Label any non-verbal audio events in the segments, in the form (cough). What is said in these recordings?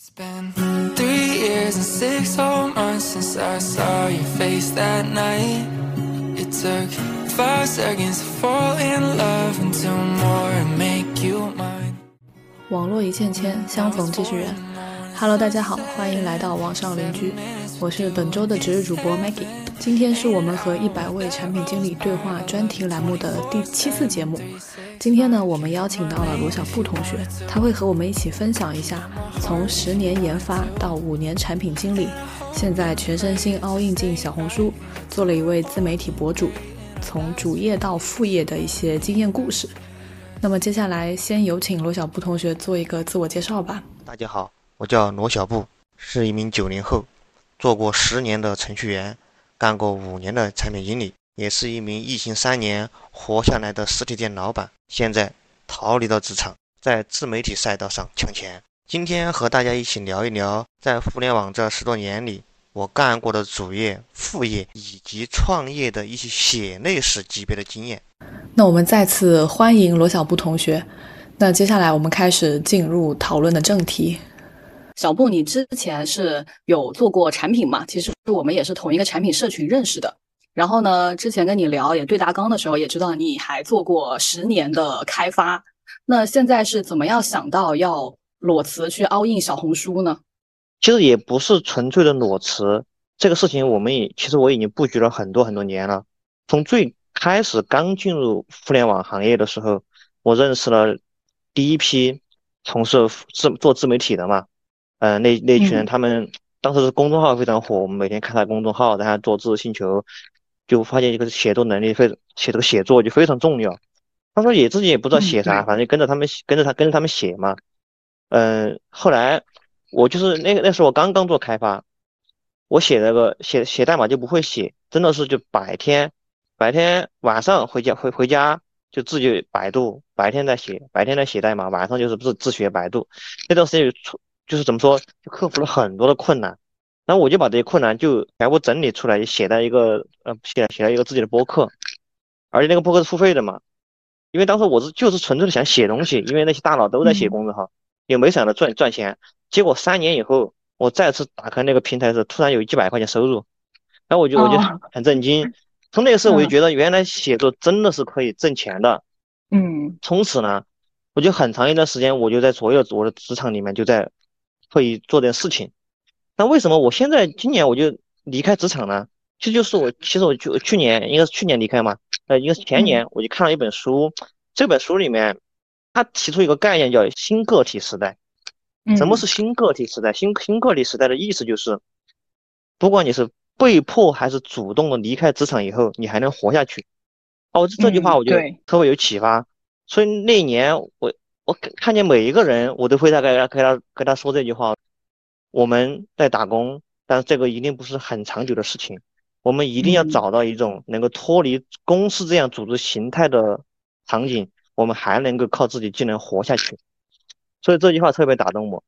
It's been three years and six home 网络一线牵，相逢即是缘。Hello，大家好，欢迎来到网上邻居，我是本周的值日主播 Maggie。今天是我们和一百位产品经理对话专题栏目的第七次节目。今天呢，我们邀请到了罗小布同学，他会和我们一起分享一下从十年研发到五年产品经理，现在全身心 all in 进小红书，做了一位自媒体博主，从主业到副业的一些经验故事。那么接下来，先有请罗小布同学做一个自我介绍吧。大家好，我叫罗小布，是一名九零后，做过十年的程序员，干过五年的产品经理，也是一名疫情三年活下来的实体店老板。现在逃离到职场，在自媒体赛道上抢钱。今天和大家一起聊一聊，在互联网这十多年里，我干过的主业、副业以及创业的一些血泪史级别的经验。那我们再次欢迎罗小布同学。那接下来我们开始进入讨论的正题。小布，你之前是有做过产品嘛？其实我们也是同一个产品社群认识的。然后呢，之前跟你聊也对大纲的时候，也知道你还做过十年的开发。那现在是怎么样想到要裸辞去 all in 小红书呢？其实也不是纯粹的裸辞，这个事情我们也其实我已经布局了很多很多年了。从最开始刚进入互联网行业的时候，我认识了第一批从事自做自媒体的嘛，嗯，那那群人他们当时是公众号非常火，我们每天看他公众号，然后做知识星球。就发现一个写作能力非写这个写作就非常重要。他说也自己也不知道写啥，反正跟着他们跟着他跟着他们写嘛。嗯，后来我就是那个那时候我刚刚做开发，我写那个写写代码就不会写，真的是就白天白天晚上回家回回家就自己百度，白天在写白天在写代码，晚上就是自自学百度。那段时间就就是怎么说就克服了很多的困难。然后我就把这些困难就全部整理出来，写在一个呃写写了一个自己的博客，而且那个博客是付费的嘛，因为当时我是就是纯粹的想写东西，因为那些大佬都在写公众号，也没想着赚赚钱。结果三年以后，我再次打开那个平台时，突然有几百块钱收入，然后我就我就很震惊。从那个时候我就觉得，原来写作真的是可以挣钱的。嗯，从此呢，我就很长一段时间，我就在所有我的职场里面就在会做点事情。那为什么我现在今年我就离开职场呢？其实就是我，其实我就去年应该是去年离开嘛，呃，应该是前年我就看了一本书，这本书里面他提出一个概念叫新个体时代。什么是新个体时代？新新个体时代的意思就是，不管你是被迫还是主动的离开职场以后，你还能活下去。哦，这句话我觉得特别有启发。所以那一年我我看见每一个人，我都会大概跟他跟他说这句话。我们在打工，但是这个一定不是很长久的事情。我们一定要找到一种能够脱离公司这样组织形态的场景，我们还能够靠自己技能活下去。所以这句话特别打动我。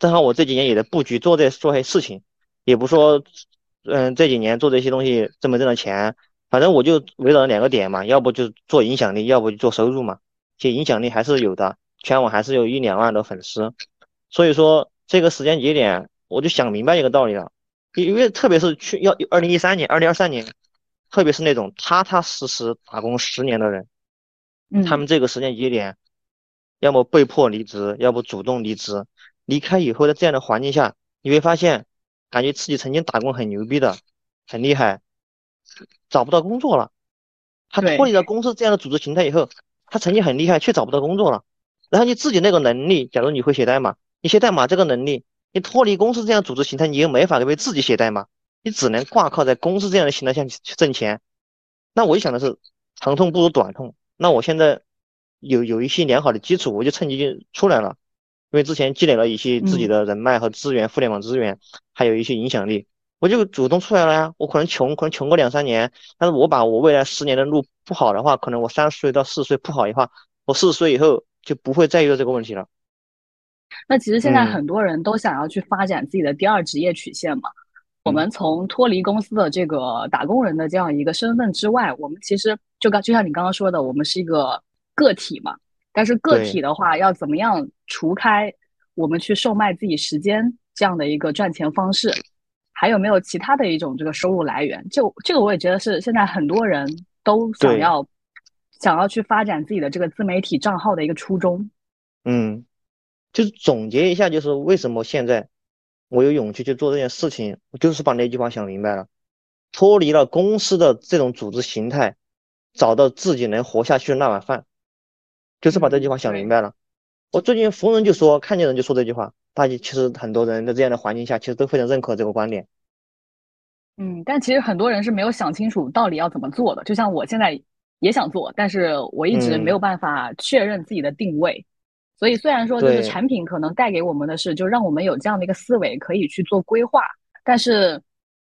正好我这几年也在布局做这做些事情，也不说，嗯，这几年做这些东西挣没挣到钱，反正我就围绕两个点嘛，要不就做影响力，要不就做收入嘛。其实影响力还是有的，全网还是有一两万的粉丝，所以说。这个时间节点，我就想明白一个道理了，因为特别是去要二零一三年、二零二三年，特别是那种踏踏实实打工十年的人，他们这个时间节点，要么被迫离职，要不主动离职。离开以后，在这样的环境下，你会发现，感觉自己曾经打工很牛逼的，很厉害，找不到工作了。他脱离了公司这样的组织形态以后，他成绩很厉害，却找不到工作了。然后你自己那个能力，假如你会写代码。你写代码这个能力，你脱离公司这样组织形态，你又没法为自己写代码，你只能挂靠在公司这样的形态下去挣钱。那我就想的是，长痛不如短痛。那我现在有有一些良好的基础，我就趁机就出来了。因为之前积累了一些自己的人脉和资源，互联网资源，还有一些影响力，我就主动出来了呀。我可能穷，可能穷个两三年，但是我把我未来十年的路铺好的话，可能我三十岁到四十岁铺好的话，我四十岁以后就不会再遇到这个问题了。那其实现在很多人都想要去发展自己的第二职业曲线嘛。我们从脱离公司的这个打工人的这样一个身份之外，我们其实就刚就像你刚刚说的，我们是一个个体嘛。但是个体的话，要怎么样除开我们去售卖自己时间这样的一个赚钱方式？还有没有其他的一种这个收入来源？就这个我也觉得是现在很多人都想要想要去发展自己的这个自媒体账号的一个初衷。嗯，就是总结一下，就是为什么现在我有勇气去做这件事情，我就是把那句话想明白了，脱离了公司的这种组织形态，找到自己能活下去的那碗饭，就是把这句话想明白了。我最近逢人就说，看见人就说这句话，大家其实很多人在这样的环境下，其实都非常认可这个观点。嗯，但其实很多人是没有想清楚到底要怎么做的。就像我现在也想做，但是我一直没有办法确认自己的定位。所以虽然说就是产品可能带给我们的是，就让我们有这样的一个思维可以去做规划，但是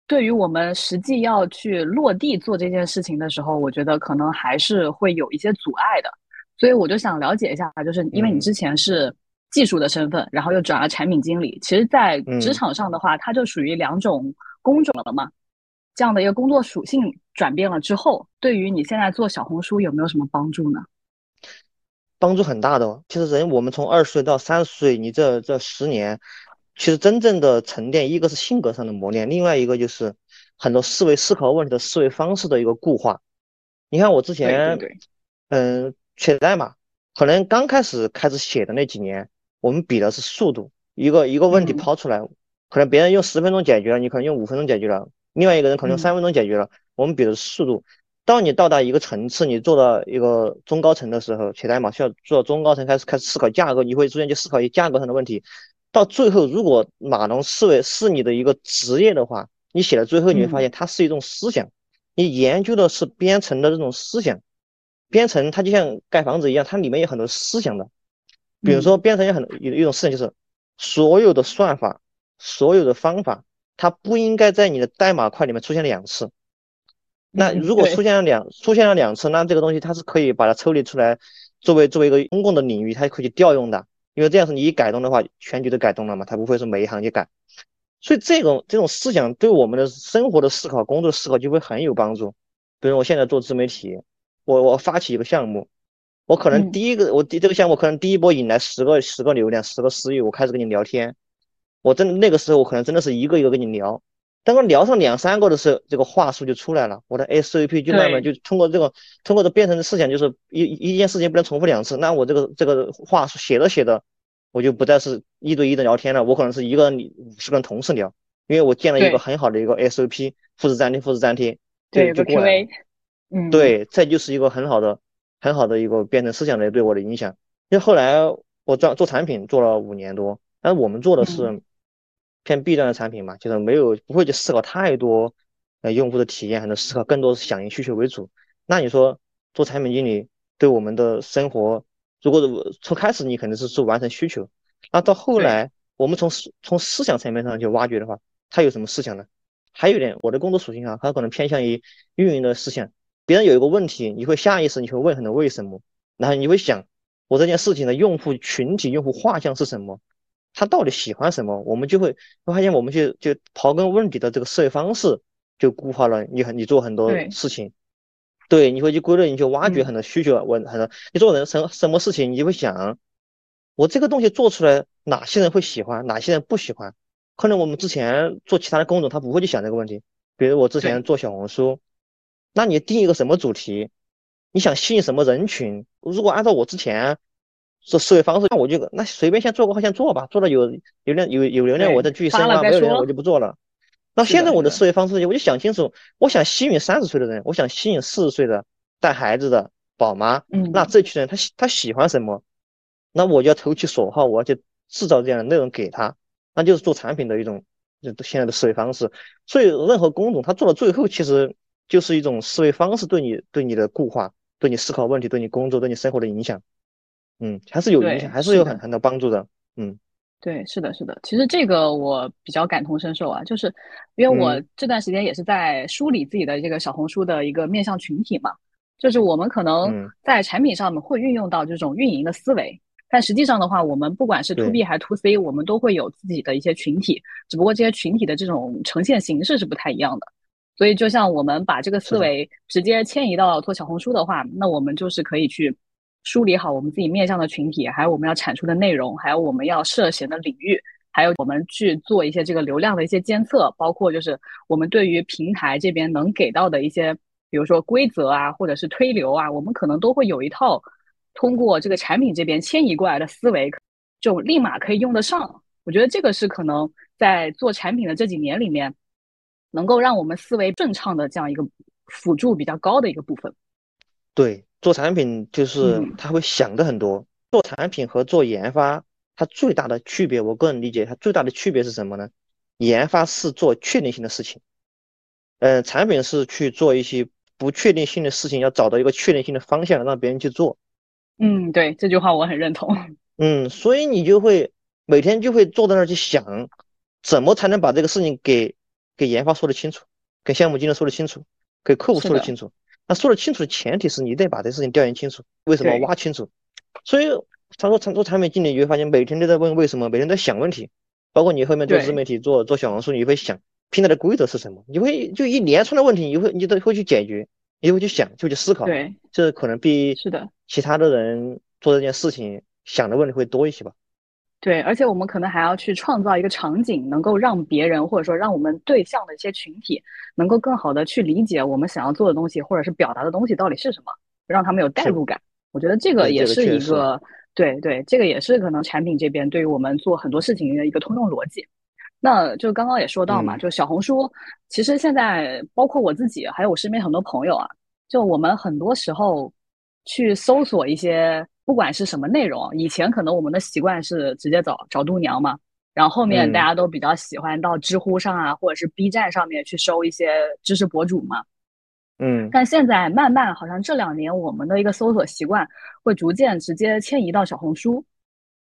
对于我们实际要去落地做这件事情的时候，我觉得可能还是会有一些阻碍的。所以我就想了解一下，就是因为你之前是技术的身份，然后又转了产品经理，其实，在职场上的话，它就属于两种工种了嘛。这样的一个工作属性转变了之后，对于你现在做小红书有没有什么帮助呢？帮助很大的。其实人我们从二十岁到三十岁，你这这十年，其实真正的沉淀，一个是性格上的磨练，另外一个就是很多思维思考问题的思维方式的一个固化。你看我之前，嗯。写代码，可能刚开始开始写的那几年，我们比的是速度。一个一个问题抛出来，可能别人用十分钟解决了，你可能用五分钟解决了；另外一个人可能用三分钟解决了。我们比的是速度。当你到达一个层次，你做到一个中高层的时候，写代码需要做到中高层，开始开始思考架构，你会逐渐去思考一些架构上的问题。到最后，如果码农思维是你的一个职业的话，你写到最后，你会发现它是一种思想，你研究的是编程的这种思想。编程它就像盖房子一样，它里面有很多思想的。比如说，编程有很多有一种事情，就是所有的算法、所有的方法，它不应该在你的代码块里面出现两次。那如果出现了两出现了两次，那这个东西它是可以把它抽离出来，作为作为一个公共的领域，它可以调用的。因为这样是你一改动的话，全局都改动了嘛，它不会是每一行就改。所以这种这种思想对我们的生活的思考、工作的思考就会很有帮助。比如我现在做自媒体。我我发起一个项目，我可能第一个我第这个项目可能第一波引来十个十个流量十个私域，我开始跟你聊天，我真的那个时候我可能真的是一个一个跟你聊，当我聊上两三个的时候，这个话术就出来了，我的 SOP 就慢慢就通过这个通过这变成的思想就是一一件事情不能重复两次，那我这个这个话术写着写着，我就不再是一对一的聊天了，我可能是一个你五十个人同时聊，因为我建了一个很好的一个 SOP，复制粘贴复制粘贴，对，就过来。嗯，对，这就是一个很好的、很好的一个变成思想的对我的影响。因为后来我做做产品做了五年多，但是我们做的是偏 B 端的产品嘛，就是没有不会去思考太多呃用户的体验，还能思考更多是响应需求为主。那你说做产品经理对我们的生活，如果从开始你肯定是说完成需求，那到后来我们从思从思想层面上去挖掘的话，他有什么思想呢？还有一点，我的工作属性啊，它可能偏向于运营的思想。别人有一个问题，你会下意识你会问很多为什么，然后你会想我这件事情的用户群体、用户画像是什么，他到底喜欢什么？我们就会会发现，我们就就刨根问底的这个思维方式就固化了你很你做很多事情，对，你会去归类，你去挖掘很多需求，问很多你做人什什么事情，你就会想我这个东西做出来哪些人会喜欢，哪些人不喜欢？可能我们之前做其他的工种，他不会去想这个问题，比如我之前做小红书。那你定一个什么主题？你想吸引什么人群？如果按照我之前这思维方式，那我就那随便先做个号先做吧，做了有流量有有流量我再继续深挖，没有流量我就不做了。那现在我的思维方式，我就想清楚，我想吸引三十岁的人，我想吸引四十岁的带孩子的宝妈，嗯，那这群人他他喜欢什么？那我就要投其所好，我要去制造这样的内容给他，那就是做产品的一种现在的思维方式。所以任何工种他做到最后，其实。就是一种思维方式对你对你的固化，对你思考问题，对你工作，对你生活的影响，嗯，还是有影响，还是有很很多帮助的，嗯，对，是的，是的，其实这个我比较感同身受啊，就是因为我这段时间也是在梳理自己的这个小红书的一个面向群体嘛，就是我们可能在产品上面会运用到这种运营的思维，但实际上的话，我们不管是 to B 还是 to C，我们都会有自己的一些群体，只不过这些群体的这种呈现形式是不太一样的。所以，就像我们把这个思维直接迁移到做小红书的话，那我们就是可以去梳理好我们自己面向的群体，还有我们要产出的内容，还有我们要涉嫌的领域，还有我们去做一些这个流量的一些监测，包括就是我们对于平台这边能给到的一些，比如说规则啊，或者是推流啊，我们可能都会有一套通过这个产品这边迁移过来的思维，就立马可以用得上。我觉得这个是可能在做产品的这几年里面，能够让我们思维顺畅的这样一个辅助比较高的一个部分。对。做产品就是他会想的很多，做产品和做研发，它最大的区别，我个人理解，它最大的区别是什么呢？研发是做确定性的事情，嗯，产品是去做一些不确定性的事情，要找到一个确定性的方向，让别人去做。嗯，对，这句话我很认同。(laughs) 嗯，所以你就会每天就会坐在那儿去想，怎么才能把这个事情给给研发说得清楚，给项目经理说得清楚，给客户说得清楚。那说得清楚的前提是你得把这事情调研清楚，为什么挖清楚。所以他说，做产品经理你会发现每天都在问为什么，每天在想问题。包括你后面做自媒体、做做小红书，你会想平台的规则是什么？你会就一连串的问题，你会你都会去解决，你会去想，就去思考。对，这可能比是的其他的人做这件事情想的问题会多一些吧。对，而且我们可能还要去创造一个场景，能够让别人或者说让我们对象的一些群体，能够更好的去理解我们想要做的东西，或者是表达的东西到底是什么，让他们有代入感。我觉得这个也是一个，对对，这个也是可能产品这边对于我们做很多事情的一个通用逻辑。那就刚刚也说到嘛，就小红书，其实现在包括我自己，还有我身边很多朋友啊，就我们很多时候去搜索一些。不管是什么内容，以前可能我们的习惯是直接找找度娘嘛，然后后面大家都比较喜欢到知乎上啊，或者是 B 站上面去搜一些知识博主嘛。嗯，但现在慢慢好像这两年我们的一个搜索习惯会逐渐直接迁移到小红书，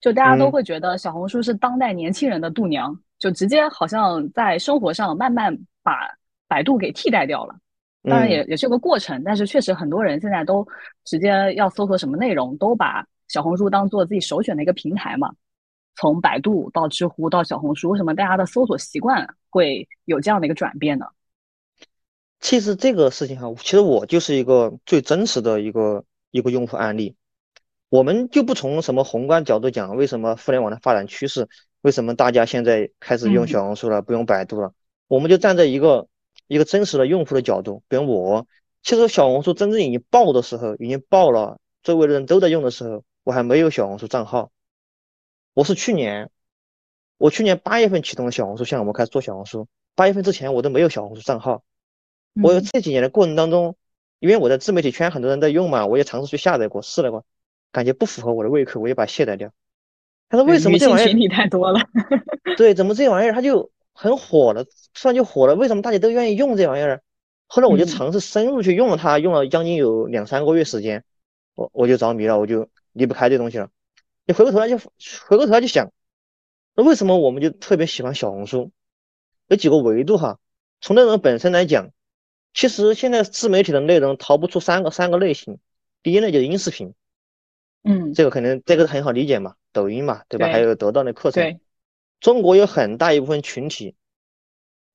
就大家都会觉得小红书是当代年轻人的度娘，就直接好像在生活上慢慢把百度给替代掉了。当然也也是个过程，但是确实很多人现在都直接要搜索什么内容，都把小红书当做自己首选的一个平台嘛。从百度到知乎到小红书，为什么大家的搜索习惯会有这样的一个转变呢？其实这个事情哈，其实我就是一个最真实的一个一个用户案例。我们就不从什么宏观角度讲，为什么互联网的发展趋势，为什么大家现在开始用小红书了，不用百度了？我们就站在一个。一个真实的用户的角度，比如我，其实小红书真正已经爆的时候，已经爆了，周围的人都在用的时候，我还没有小红书账号。我是去年，我去年八月份启动了小红书项目，开始做小红书。八月份之前我都没有小红书账号。我有这几年的过程当中，因为我在自媒体圈很多人在用嘛，我也尝试去下载过，试了过，感觉不符合我的胃口，我也把它卸载掉。他说为什么这玩意儿群体太多了？(laughs) 对，怎么这玩意儿它就？很火了，突然就火了。为什么大家都愿意用这玩意儿？后来我就尝试深入去用了它，用了将近有两三个月时间，我我就着迷了，我就离不开这东西了。你回过头来就回过头来就想，那为什么我们就特别喜欢小红书？有几个维度哈。从内容本身来讲，其实现在自媒体的内容逃不出三个三个类型。第一类就是音视频，嗯，这个可能这个很好理解嘛，抖音嘛，对吧？还有得到的课程。中国有很大一部分群体，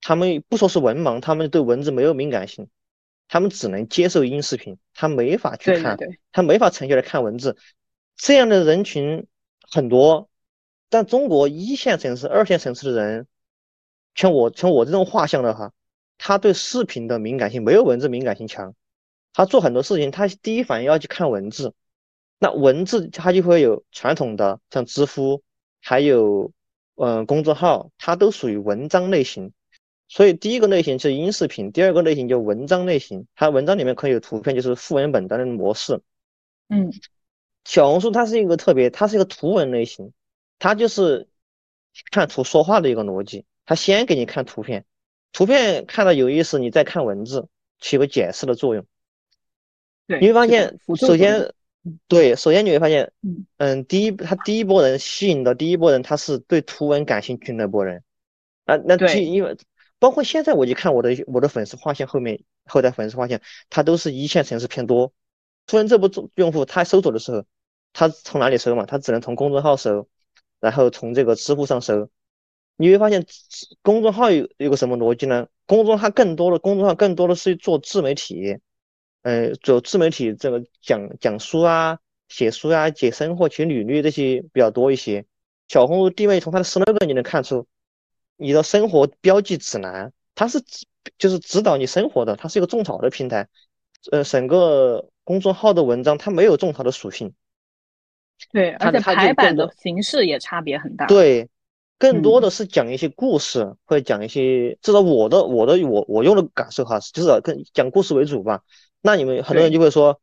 他们不说是文盲，他们对文字没有敏感性，他们只能接受音视频，他没法去看，他没法沉下来看文字。这样的人群很多，但中国一线城市、二线城市的人，像我像我这种画像的哈，他对视频的敏感性没有文字敏感性强，他做很多事情，他第一反应要去看文字，那文字他就会有传统的像知乎，还有。嗯，公众号它都属于文章类型，所以第一个类型是音视频，第二个类型就文章类型。它文章里面可以有图片，就是副文本的那种模式。嗯，小红书它是一个特别，它是一个图文类型，它就是看图说话的一个逻辑。它先给你看图片，图片看到有意思，你再看文字，起个解释的作用。对，你会发现，首先。对，首先你会发现，嗯，第一，他第一波人吸引的第一波人，他是对图文感兴趣那波人，啊，那对，因为包括现在我就看我的我的粉丝画像后面后台粉丝画像，他都是一线城市偏多。突然这波用户他搜索的时候，他从哪里搜嘛？他只能从公众号搜，然后从这个知乎上搜。你会发现公众号有有个什么逻辑呢？公众号更多的公众号更多的是做自媒体。呃，做自媒体这个讲讲书啊，写书啊、写生活、写履历这些比较多一些。小红书定位从它的 slogan 你能看出，你的生活标记指南，它是就是指导你生活的，它是一个种草的平台。呃，整个公众号的文章它没有种草的属性。对，而且排版的形式也差别很大。对，更多的是讲一些故事，或者讲一些，至少我的我的我我用的感受哈，就是跟讲故事为主吧。那你们很多人就会说，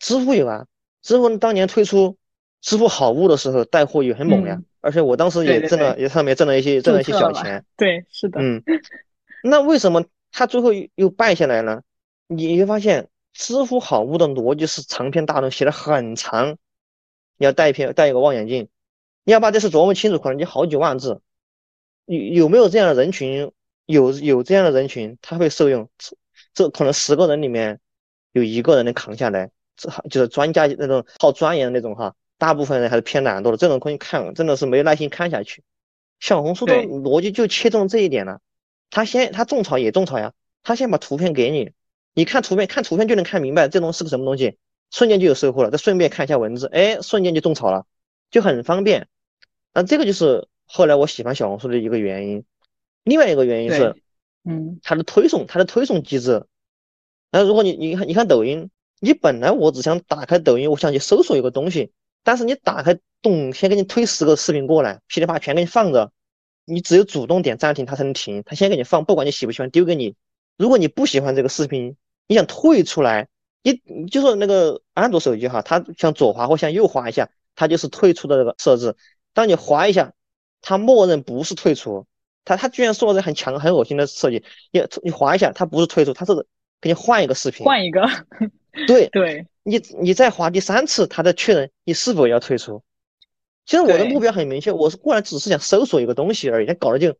支付有啊，支付当年推出支付好物的时候，带货也很猛呀，而且我当时也挣了，也上面挣了一些挣了一些小钱。对，是的。嗯，(laughs) 那为什么他最后又败下来呢？你会发现，支付好物的逻辑是长篇大论，写的很长。你要带一篇带一个望远镜，你要把这事琢磨清楚，可能就好几万字。有有没有这样的人群？有有这样的人群，他会受用。这可能十个人里面有一个人能扛下来，这就是专家那种好钻研的那种哈。大部分人还是偏懒惰的，这种东西看，真的是没耐心看下去。小红书的逻辑就切中这一点了。他先他种草也种草呀，他先把图片给你，你看图片，看图片就能看明白这东西是个什么东西。瞬间就有收获了，再顺便看一下文字，哎，瞬间就种草了，就很方便。那这个就是后来我喜欢小红书的一个原因。另外一个原因是，嗯，它的推送，它的推送机制。那如果你你看你看抖音，你本来我只想打开抖音，我想去搜索一个东西，但是你打开动，先给你推十个视频过来，噼里啪全给你放着，你只有主动点暂停，它才能停。它先给你放，不管你喜不喜欢，丢给你。如果你不喜欢这个视频，你想退出来。你就说那个安卓手机哈，它向左滑或向右滑一下，它就是退出的这个设置。当你滑一下，它默认不是退出。它它居然说这很强很恶心的设计，你你滑一下，它不是退出，它是给你换一个视频，换一个。(laughs) 对对，你你再滑第三次，它再确认你是否要退出。其实我的目标很明确，我是过来只是想搜索一个东西而已，他搞得就。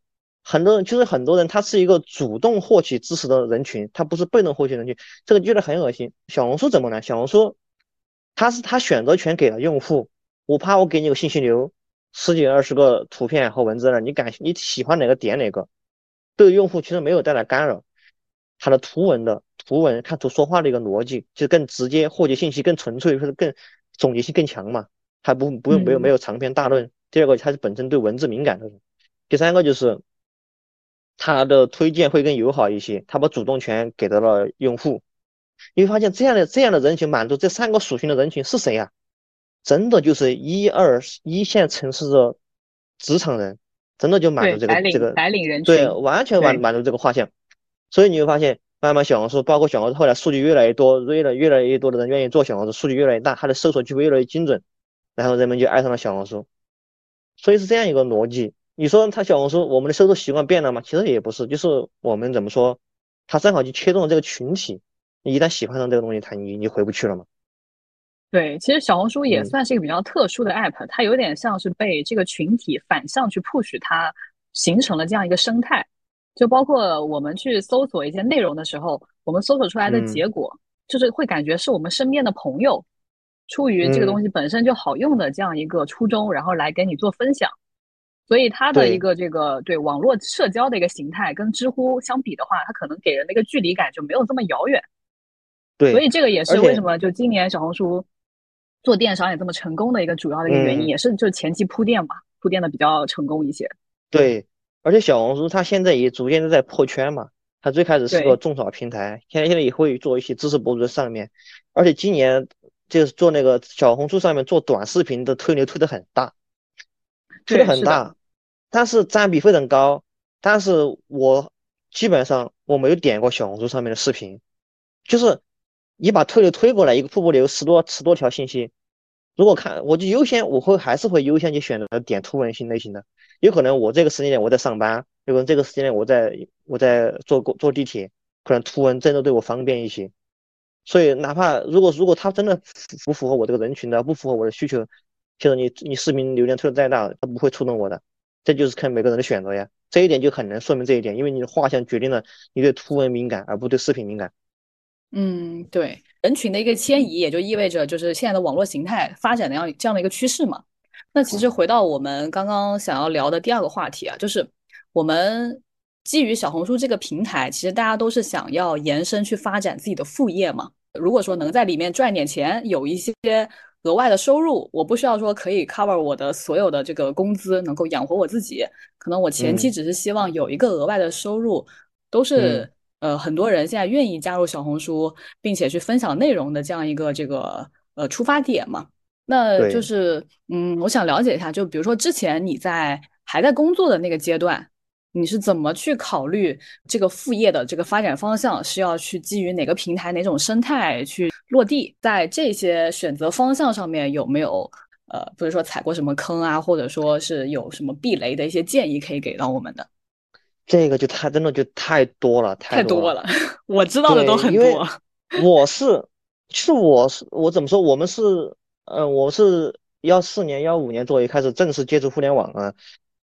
很多人就是很多人，他是一个主动获取知识的人群，他不是被动获取人群，这个觉得很恶心。小红书怎么呢？小红书，他是他选择权给了用户，我怕我给你个信息流，十几二十个图片和文字了，你感你喜欢哪个点哪个，对用户其实没有带来干扰。它的图文的图文看图说话的一个逻辑，就更直接，获取信息更纯粹，或者更总结性更强嘛，还不不用没有没有长篇大论。第二个，它是本身对文字敏感的人。第三个就是。它的推荐会更友好一些，它把主动权给到了用户。你会发现这样的这样的人群满足这三个属性的人群是谁呀？真的就是一二一线城市的职场人，真的就满足这个这个白领人群，对，完全满满足这个画像。所以你会发现，慢慢小红书，包括小红书后来数据越来越多，越来越来越多的人愿意做小红书，数据越来越大，它的搜索就会越来越精准，然后人们就爱上了小红书。所以是这样一个逻辑。你说他小红书，我们的搜索习惯变了吗？其实也不是，就是我们怎么说，他正好就切中了这个群体。你一旦喜欢上这个东西，他你你回不去了吗？对，其实小红书也算是一个比较特殊的 app，它有点像是被这个群体反向去 push，它形成了这样一个生态。就包括我们去搜索一些内容的时候，我们搜索出来的结果，就是会感觉是我们身边的朋友，出于这个东西本身就好用的这样一个初衷，然后来给你做分享。所以它的一个这个对网络社交的一个形态，跟知乎相比的话，它可能给人的一个距离感就没有这么遥远。对，所以这个也是为什么就今年小红书做电商也这么成功的一个主要的一个原因，也是就前期铺垫嘛，铺垫的比较成功一些。对，而且小红书它现在也逐渐的在破圈嘛，它最开始是个种草平台，现在现在也会做一些知识博主在上面，而且今年就是做那个小红书上面做短视频的推流推的很大。推的很大，但是占比非常高。但是我基本上我没有点过小红书上面的视频，就是你把推流推过来一个瀑布流十多十多条信息，如果看我就优先我会还是会优先去选择点图文型类型的。有可能我这个时间点我在上班，有可能这个时间点我在我在坐坐地铁，可能图文真的对我方便一些。所以哪怕如果如果他真的不符合我这个人群的，不符合我的需求。就是你你视频流量推的再大，它不会触动我的，这就是看每个人的选择呀。这一点就很能说明这一点，因为你的画像决定了你对图文敏感，而不对视频敏感。嗯，对，人群的一个迁移，也就意味着就是现在的网络形态发展的样这样的一个趋势嘛。那其实回到我们刚刚想要聊的第二个话题啊，就是我们基于小红书这个平台，其实大家都是想要延伸去发展自己的副业嘛。如果说能在里面赚点钱，有一些。额外的收入，我不需要说可以 cover 我的所有的这个工资，能够养活我自己。可能我前期只是希望有一个额外的收入，都是呃很多人现在愿意加入小红书，并且去分享内容的这样一个这个呃出发点嘛。那就是嗯，我想了解一下，就比如说之前你在还在工作的那个阶段。你是怎么去考虑这个副业的这个发展方向？是要去基于哪个平台、哪种生态去落地？在这些选择方向上面有没有呃，比如说踩过什么坑啊，或者说是有什么避雷的一些建议可以给到我们的？这个就太真的就太多了，太多了。(laughs) 我知道的都很多。(laughs) 我是，其实我是我怎么说？我们是，嗯，我是幺四年、幺五年左右开始正式接触互联网啊。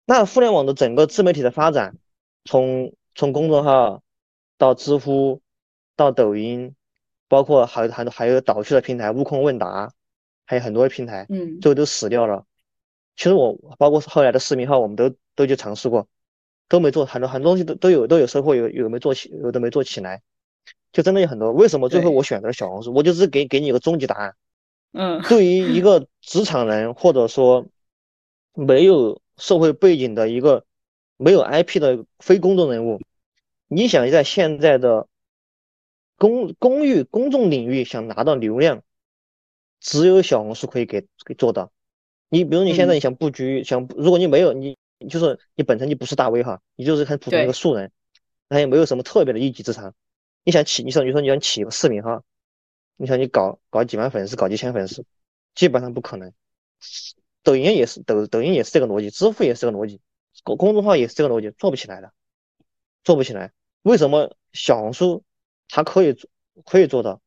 那互联网的整个自媒体的发展，从从公众号到知乎，到抖音，包括还还还有导去的平台悟空问答，还有很多的平台，嗯，最后都死掉了。其实我包括后来的视频号，我们都都去尝试过，都没做很多很多东西都都有都有收获，有有没做起，有的没做起来，就真的有很多。为什么最后我选择了小红书？我就是给给你一个终极答案。嗯，对于一个职场人或者说没有。社会背景的一个没有 IP 的非公众人物，你想在现在的公公域公众领域想拿到流量，只有小红书可以给给做到。你比如你现在你想布局，想如果你没有你就是你本身就不是大 V 哈，你就是很普通一个素人，那也没有什么特别的一技之长。你想起，你说你说你想起个视频号，你想你搞搞几万粉丝，搞几千粉丝，基本上不可能。抖音也是抖抖音也是这个逻辑，支付也是这个逻辑，公公众号也是这个逻辑，做不起来的，做不起来。为什么小红书它可以可以做到？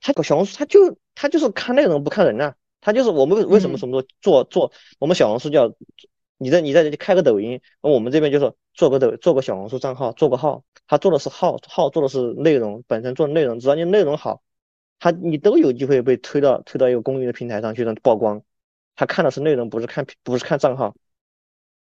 它小红书它就它就是看内容不看人啊，它就是我们为什么什么做做我们小红书叫你在你在这里开个抖音，我们这边就是做个抖做个小红书账号，做个号，他做的是号号做的是内容本身做的内容，只要你内容好，他你都有机会被推到推到一个公益的平台上去让曝光。他看的是内容，不是看不是看账号，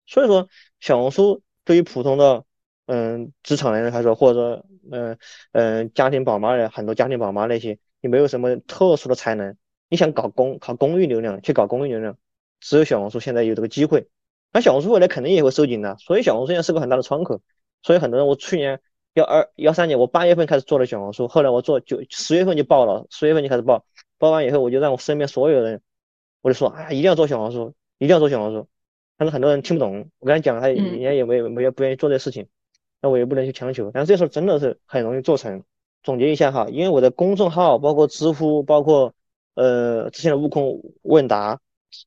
所以说小红书对于普通的嗯职场人来说，或者说嗯嗯家庭宝妈的很多家庭宝妈那些，你没有什么特殊的才能，你想搞公考公域流量去搞公域流量，只有小红书现在有这个机会。那小红书未来肯定也会收紧的，所以小红书现在是个很大的窗口。所以很多人，我去年幺二幺三年，我八月份开始做的小红书，后来我做九十月份就爆了，十月份就开始爆，爆完以后我就让我身边所有人。我就说，哎呀，一定要做小红书，一定要做小红书。但是很多人听不懂，我跟他讲，他人家也没没有不愿意做这事情，那我也不能去强求。但是这时候真的是很容易做成。总结一下哈，因为我的公众号，包括知乎，包括呃之前的悟空问答，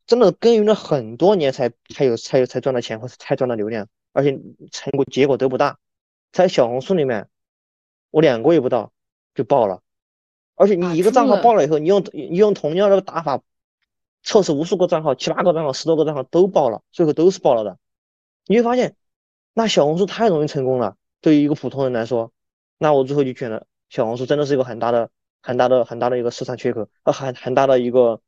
真的耕耘了很多年才才有才有才赚到钱或者才赚到流量，而且成果结果都不大。在小红书里面，我两个月不到就爆了，而且你一个账号爆了以后，你用你用同样的打法。测试无数个账号，七八个账号，十多个账号都爆了，最后都是爆了的。你会发现，那小红书太容易成功了。对于一个普通人来说，那我最后就选了小红书，真的是一个很大的、很大的、很大的一个市场缺口，呃，很很大的一个，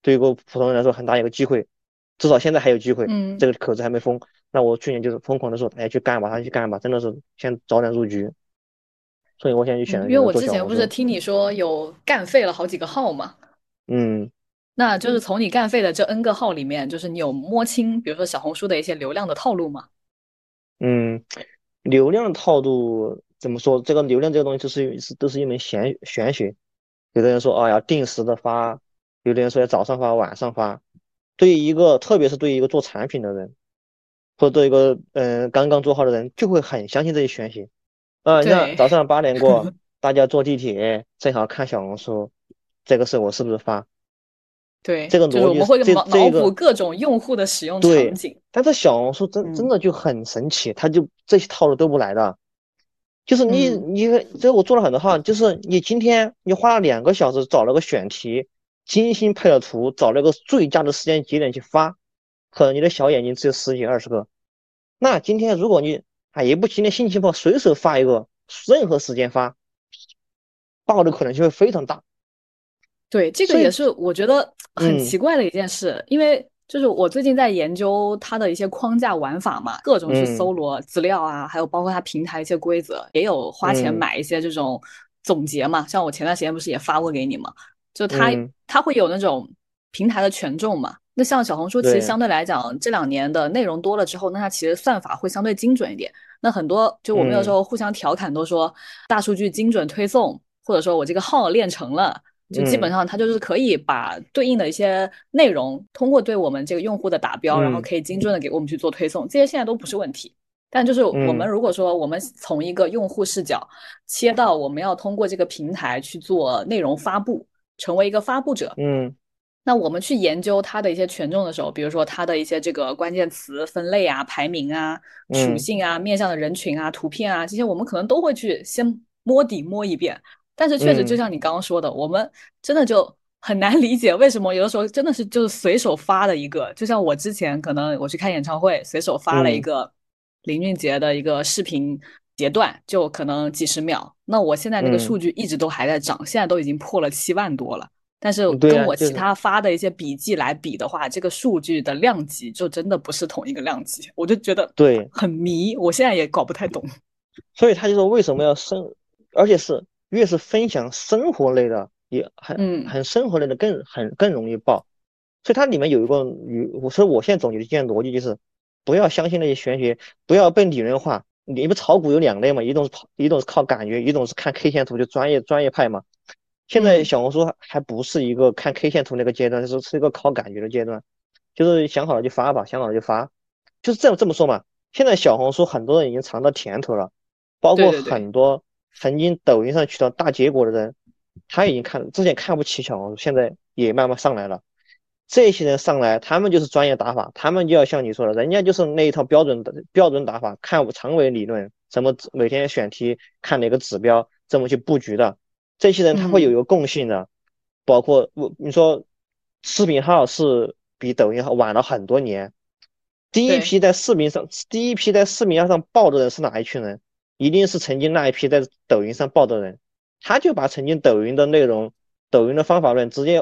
对一个普通人来说很大一个机会。至少现在还有机会，嗯，这个口子还没封。那我去年就是疯狂的说，哎，去干吧，他去干吧，真的是先早点入局。所以我现在就选，因为我之前不是听你说有干废了好几个号嘛，嗯。那就是从你干废的这 N 个号里面，就是你有摸清，比如说小红书的一些流量的套路吗？嗯，流量套路怎么说？这个流量这个东西，就是是都是一门玄玄学。有的人说啊，要定时的发；有的人说要早上发、晚上发。对于一个，特别是对于一个做产品的人，或者对一个嗯刚刚做号的人，就会很相信这些玄学。啊，你看早上八点过，(laughs) 大家坐地铁正好看小红书，这个时候我是不是发？对，这个逻辑，这这个各种用户的使用场景。但是小红书真真的就很神奇，它就这些套路都不来的。就是你你这我做了很多号，就是你今天你花了两个小时找了个选题，精心配了图，找了个最佳的时间节点去发，可能你的小眼睛只有十几二十个。那今天如果你啊也不今天心情不好，随手发一个，任何时间发，爆的可能性会非常大。对，这个也是我觉得很奇怪的一件事，因为就是我最近在研究它的一些框架玩法嘛，各种去搜罗资料啊，还有包括它平台一些规则，也有花钱买一些这种总结嘛。像我前段时间不是也发过给你嘛，就它它会有那种平台的权重嘛。那像小红书，其实相对来讲，这两年的内容多了之后，那它其实算法会相对精准一点。那很多就我们有时候互相调侃，都说大数据精准推送，或者说我这个号练成了，就基本上它就是可以把对应的一些内容，通过对我们这个用户的打标，然后可以精准的给我们去做推送，这些现在都不是问题。但就是我们如果说我们从一个用户视角切到我们要通过这个平台去做内容发布，成为一个发布者，嗯。那我们去研究它的一些权重的时候，比如说它的一些这个关键词分类啊、排名啊、属性啊、面向的人群啊、图片啊这些，我们可能都会去先摸底摸一遍。但是确实，就像你刚刚说的，我们真的就很难理解为什么有的时候真的是就是随手发的一个，就像我之前可能我去看演唱会，随手发了一个林俊杰的一个视频截段，就可能几十秒。那我现在那个数据一直都还在涨，现在都已经破了七万多了。但是跟我其他发的一些笔记来比的话，这个数据的量级就真的不是同一个量级，我就觉得对很迷，我现在也搞不太懂。所以他就说为什么要生，而且是越是分享生活类的，也很很生活类的更很更容易爆。所以它里面有一个，我所以我现在总结的经验逻辑就是，不要相信那些玄学，不要被理论化。你们炒股有两类嘛，一种是跑，一种是靠感觉，一种是看 K 线图就专业专业派嘛。现在小红书还不是一个看 K 线图那个阶段，就是是一个靠感觉的阶段，就是想好了就发吧，想好了就发，就是这样这么说嘛。现在小红书很多人已经尝到甜头了，包括很多曾经抖音上取得大结果的人，他已经看之前看不起小红书，现在也慢慢上来了。这些人上来，他们就是专业打法，他们就要像你说的，人家就是那一套标准的标准打法，看长尾理论，怎么每天选题，看哪个指标，怎么去布局的。这些人他会有一个共性的，包括我你说视频号是比抖音号晚了很多年。第一批在视频上，第一批在视频号上爆的人是哪一群人？一定是曾经那一批在抖音上爆的人，他就把曾经抖音的内容、抖音的方法论直接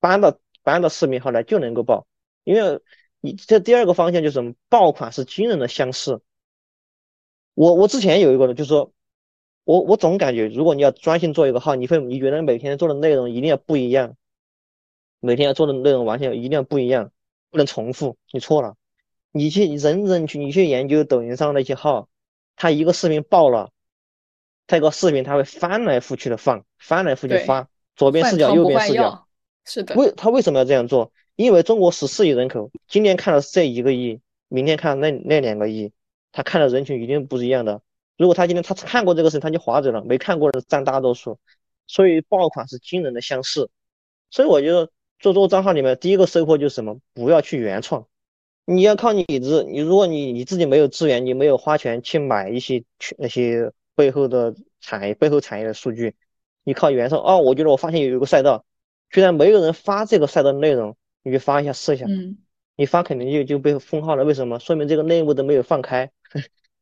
搬到搬到视频号来就能够爆。因为你这第二个方向就是什么？爆款是惊人的相似。我我之前有一个就是说。我我总感觉，如果你要专心做一个号，你会你觉得每天做的内容一定要不一样，每天要做的内容完全一定要不一样，不能重复。你错了，你去人人去，你去研究抖音上那些号，他一个视频爆了，他一个视频他会翻来覆去的放，翻来覆去发，左边视角右边视角，是的。为他为什么要这样做？因为中国十四亿人口，今天看的是这一个亿，明天看那那两个亿，他看的人群一定不是一样的。如果他今天他看过这个事情，他就划走了；没看过的占大多数，所以爆款是惊人的相似。所以我觉得做做账号里面第一个收获就是什么？不要去原创，你要靠你自你。如果你你自己没有资源，你没有花钱去买一些那些背后的产业背后产业的数据，你靠原创哦。我觉得我发现有一个赛道，居然没有人发这个赛道的内容，你去发一下试一下。嗯。你发肯定就就被封号了，为什么？说明这个内幕都没有放开。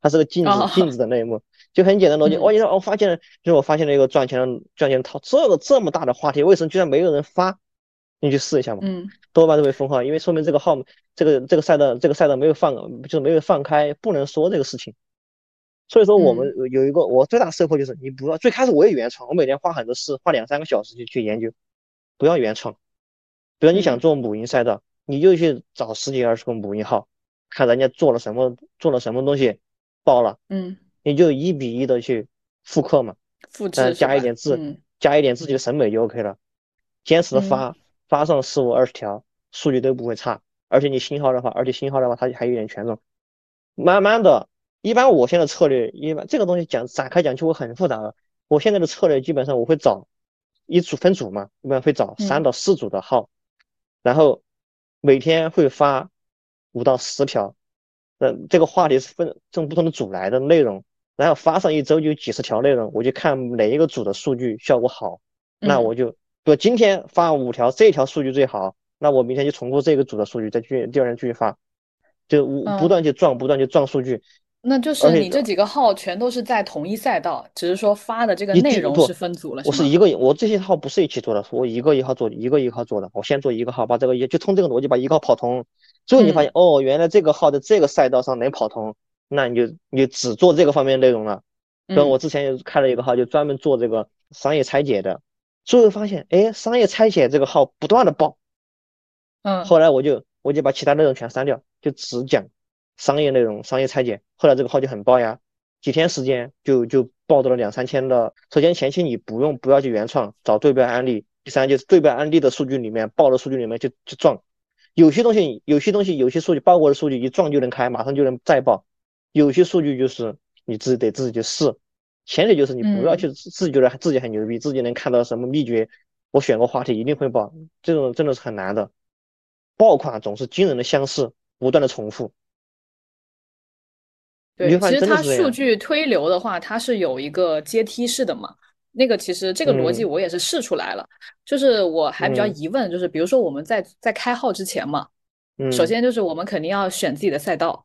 它是个镜子，镜子的内幕，就很简单逻辑。我你说我发现了，就是我发现了一个赚钱的赚钱的套，这个这么大的话题，为什么居然没有人发？你去试一下嘛。嗯，多半都被封号，因为说明这个号，这个这个赛道，这个赛道没有放，就是没有放开，不能说这个事情。所以说我们有一个我最大的收获就是，你不要最开始我也原创，我每天花很多事，花两三个小时去去研究，不要原创。比如你想做母婴赛道，你就去找十几二十个母婴号，看人家做了什么，做了什么东西。爆了，嗯，你就一比一的去复刻嘛，复制，加一点字，加一点自己的审美就 OK 了。坚持的发，发上十五二十条，数据都不会差。而且你新号的话，而且新号的话，它还有点权重。慢慢的，一般我现在策略，一般这个东西讲展开讲就会很复杂了。我现在的策略基本上我会找一组分组嘛，一般会找三到四组的号，然后每天会发五到十条。那这个话题是分从不同的组来的内容，然后发上一周就几十条内容，我就看哪一个组的数据效果好，那我就，比如今天发五条，这条数据最好，那我明天就重复这个组的数据，再去第二天继续发，就不断去撞，不断去撞数据。那就是你这几个号全都是在同一赛道，只是说发的这个内容是分组了。我是一个，我这些号不是一起做的，我一个一号做，一个一号做的。我先做一个号，把这个也就通这个逻辑，把一个号跑通。最后你发现哦，原来这个号在这个赛道上能跑通，那你就你就只做这个方面内容了。跟我之前开了一个号，就专门做这个商业拆解的，最后发现，哎，商业拆解这个号不断的爆，嗯，后来我就我就把其他内容全删掉，就只讲商业内容、商业拆解。后来这个号就很爆呀，几天时间就就爆到了两三千的。首先前期你不用不要去原创找对标案例，第三就是对标案例的数据里面爆的数据里面就就撞。有些东西有些东西有些数据爆过的数据一撞就能开，马上就能再爆。有些数据就是你自己得自己去试，前提就是你不要去自己觉得自己很牛逼，自己能看到什么秘诀。我选个话题一定会爆，这种真的是很难的。爆款总是惊人的相似，不断的重复。对，其实它数据推流的话，它是有一个阶梯式的嘛。那个其实这个逻辑我也是试出来了，就是我还比较疑问，就是比如说我们在在开号之前嘛，首先就是我们肯定要选自己的赛道，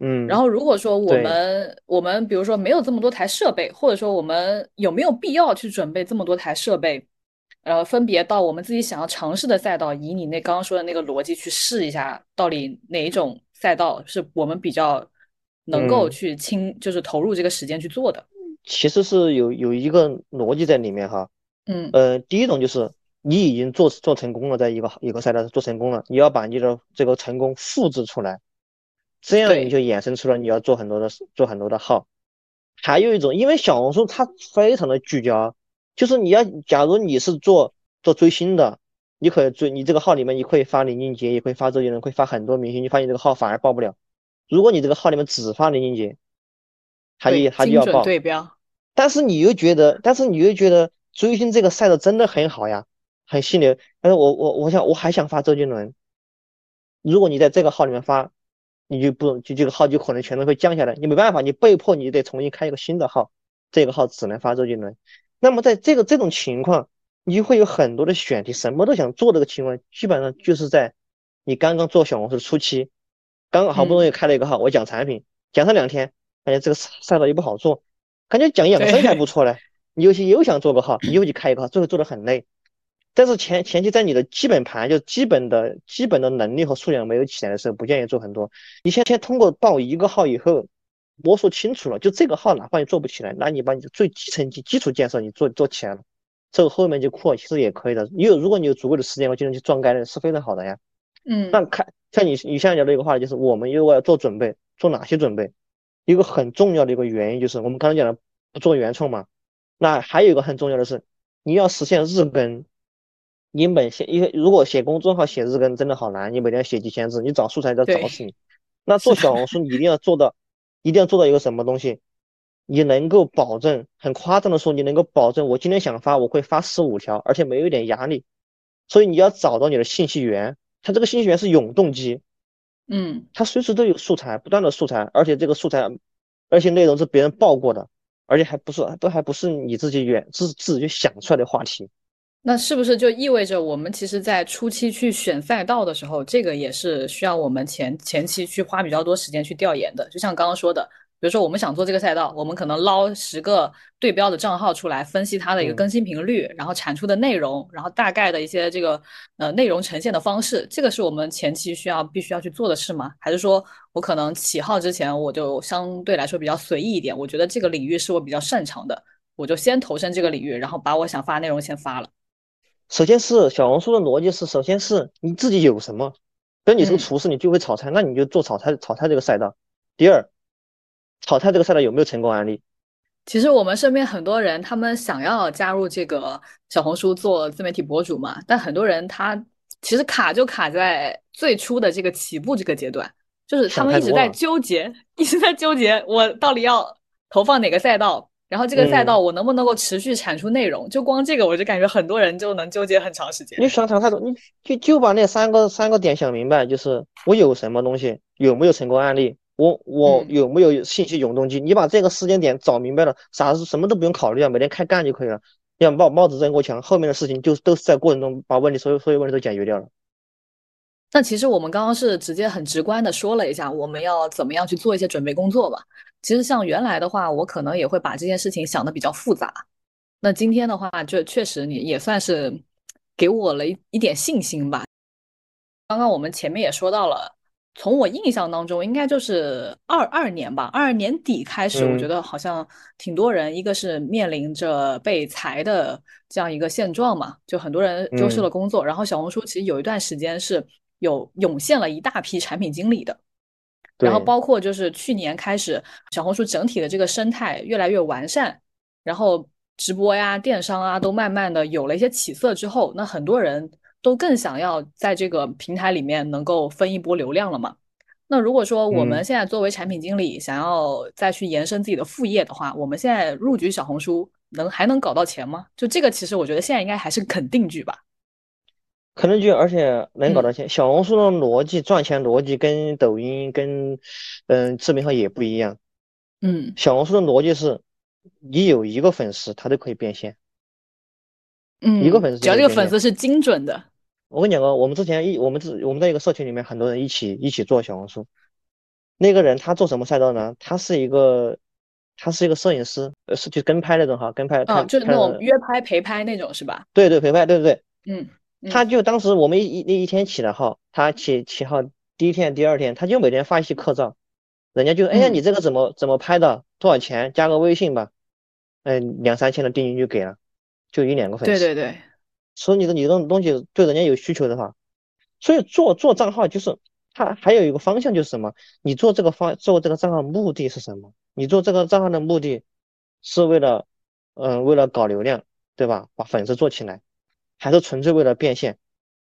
嗯，然后如果说我们我们比如说没有这么多台设备，或者说我们有没有必要去准备这么多台设备，呃，分别到我们自己想要尝试的赛道，以你那刚刚说的那个逻辑去试一下，到底哪一种赛道是我们比较能够去轻，就是投入这个时间去做的。其实是有有一个逻辑在里面哈，嗯呃，第一种就是你已经做做成功了，在一个一个赛道做成功了，你要把你的这个成功复制出来，这样你就衍生出了你要做很多的做很多的号。还有一种，因为小红书它非常的聚焦，就是你要假如你是做做追星的，你可以追你这个号里面你可以发林俊杰，也可以发周杰伦，可以发很多明星，你发现这个号反而爆不了。如果你这个号里面只发林俊杰，他就他就要爆。对标。但是你又觉得，但是你又觉得追星这个赛道真的很好呀，很犀利。但是我我我想我还想发周杰伦。如果你在这个号里面发，你就不就这个号就可能全都会降下来。你没办法，你被迫你得重新开一个新的号，这个号只能发周杰伦。那么在这个这种情况，你会有很多的选题，什么都想做这个情况，基本上就是在你刚刚做小红书初期，刚刚好不容易开了一个号，我讲产品，讲上两天，发现这个赛道又不好做。感觉讲养生还不错嘞，你有些又想做个号，(clears throat) 你又去开一个号，最后做的很累。但是前前期在你的基本盘，就基本的基本的能力和素养没有起来的时候，不建议做很多。你先先通过报一个号以后，摸索清楚了，就这个号哪怕你做不起来，那你把你的最基层基基础建设你做做起来了，这个后面就扩其实也可以的。你有如果你有足够的时间和精力去撞概率，是非常好的呀。嗯，那看像你你现在讲的一个话题，就是我们又要做准备，做哪些准备？一个很重要的一个原因就是我们刚才讲的不做原创嘛。那还有一个很重要的是，你要实现日更。你每写因为如果写公众号写日更真的好难，你每天写几千字，你找素材都找死你。那做小红书你一定要做到，一定要做到一个什么东西？你能够保证，很夸张的说，你能够保证我今天想发，我会发十五条，而且没有一点压力。所以你要找到你的信息源，它这个信息源是永动机。嗯，它随时都有素材，不断的素材，而且这个素材，而且内容是别人报过的，而且还不是都还不是你自己原自自己想出来的话题。那是不是就意味着我们其实，在初期去选赛道的时候，这个也是需要我们前前期去花比较多时间去调研的？就像刚刚说的。比如说，我们想做这个赛道，我们可能捞十个对标的账号出来，分析它的一个更新频率，然后产出的内容，然后大概的一些这个呃内容呈现的方式，这个是我们前期需要必须要去做的事吗？还是说我可能起号之前我就相对来说比较随意一点？我觉得这个领域是我比较擅长的，我就先投身这个领域，然后把我想发内容先发了。首先是小红书的逻辑是，首先是你自己有什么，比如你是个厨师，你就会炒菜，那你就做炒菜炒菜这个赛道。第二。炒菜这个赛道有没有成功案例？其实我们身边很多人，他们想要加入这个小红书做自媒体博主嘛，但很多人他其实卡就卡在最初的这个起步这个阶段，就是他们一直在纠结，(laughs) 一直在纠结我到底要投放哪个赛道，然后这个赛道我能不能够持续产出内容？就光这个，我就感觉很多人就能纠结很长时间。你想想太多，你就就把那三个三个点想明白，就是我有什么东西，有没有成功案例。我我有没有信息永动机？你把这个时间点找明白了，啥是什么都不用考虑啊，每天开干就可以了。要帽帽子真过强，后面的事情就都是在过程中把问题所有所有问题都解决掉了。那其实我们刚刚是直接很直观的说了一下，我们要怎么样去做一些准备工作吧。其实像原来的话，我可能也会把这件事情想的比较复杂。那今天的话，就确实你也算是给我了一一点信心吧。刚刚我们前面也说到了。从我印象当中，应该就是二二年吧，二二年底开始，我觉得好像挺多人，一个是面临着被裁的这样一个现状嘛，就很多人丢失了工作。然后小红书其实有一段时间是有涌现了一大批产品经理的，然后包括就是去年开始，小红书整体的这个生态越来越完善，然后直播呀、电商啊都慢慢的有了一些起色之后，那很多人。都更想要在这个平台里面能够分一波流量了嘛？那如果说我们现在作为产品经理，想要再去延伸自己的副业的话，我们现在入局小红书能还能搞到钱吗？就这个，其实我觉得现在应该还是肯定句吧。肯定句，而且能搞到钱。小红书的逻辑赚钱逻辑跟抖音跟嗯视频号也不一样。嗯，小红书的逻辑是，你有一个粉丝，他都可以变现。嗯，一个粉丝，只要这个粉丝是精准的。我跟你讲个，我们之前一我们自我们在一个社群里面，很多人一起一起做小红书。那个人他做什么赛道呢？他是一个他是一个摄影师，呃，是就跟拍那种哈，跟拍啊，就是那种约拍陪拍那种是吧？对对，陪拍，对对对。嗯，他就当时我们一那一天起的号，他起起号第一天、第二天，他就每天发一些客照，人家就哎呀，你这个怎么怎么拍的？多少钱？加个微信吧。嗯，两三千的定金就给了。就一两个粉丝，对对对，所以你的你这种东西对人家有需求的话，所以做做账号就是它还有一个方向就是什么？你做这个方做这个账号目的是什么？你做这个账号的目的是为了嗯为了搞流量对吧？把粉丝做起来，还是纯粹为了变现？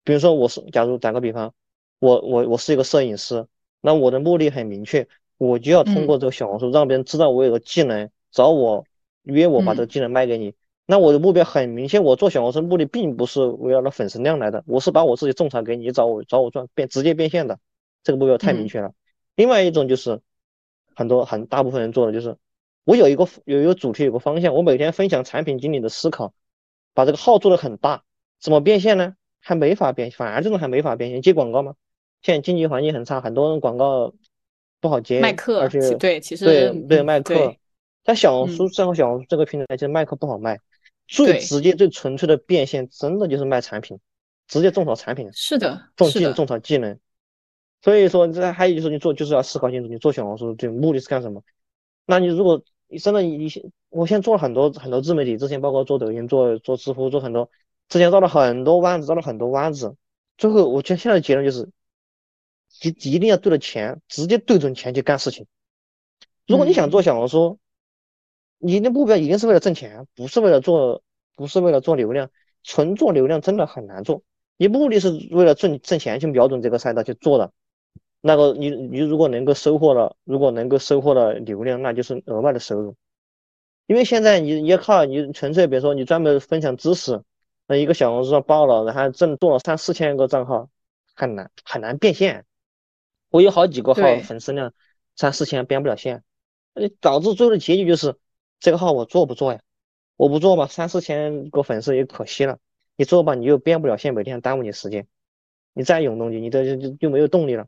比如说我是假如打个比方，我我我是一个摄影师，那我的目的很明确，我就要通过这个小红书让别人知道我有个技能，找我约我把这个技能卖给你。那我的目标很明确，我做小红书目的并不是围绕着粉丝量来的，我是把我自己种草给你，找我找我赚变直接变现的，这个目标太明确了。另外一种就是很多很大部分人做的就是，我有一个有一个主题有个方向，我每天分享产品经理的思考，把这个号做的很大，怎么变现呢？还没法变，反而这种还没法变现，接广告吗？现在经济环境很差，很多人广告不好接，卖课，而且对，其实对对卖课，在小红书这个小红书这个平台其实卖课不好卖。最直接、最纯粹的变现，真的就是卖产品，直接种草产品。是的，种技种草技能。所以说，这还有就是你做，就是要思考清楚，你做小红书这目的是干什么？那你如果你真的你，我现在做了很多很多自媒体，之前包括做抖音、做做知乎、做很多，之前绕了很多弯子，绕了很多弯子，最后我觉得现在的结论就是，一一定要对着钱，直接对准钱去干事情。如果你想做小红书，你的目标一定是为了挣钱，不是为了做，不是为了做流量。纯做流量真的很难做。你目的是为了挣挣钱，去瞄准这个赛道去做的。那个你你如果能够收获了，如果能够收获了流量，那就是额外的收入。因为现在你你靠你纯粹，比如说你专门分享知识，那一个小红书上爆了，然后挣做了三四千个账号，很难很难变现。我有好几个号粉丝量三四千变不了现，导致最后的结局就是。这个号我做不做呀？我不做吧，三四千个粉丝也可惜了。你做吧，你又变不了现，每天耽误你时间。你再永动机，你的就就没有动力了。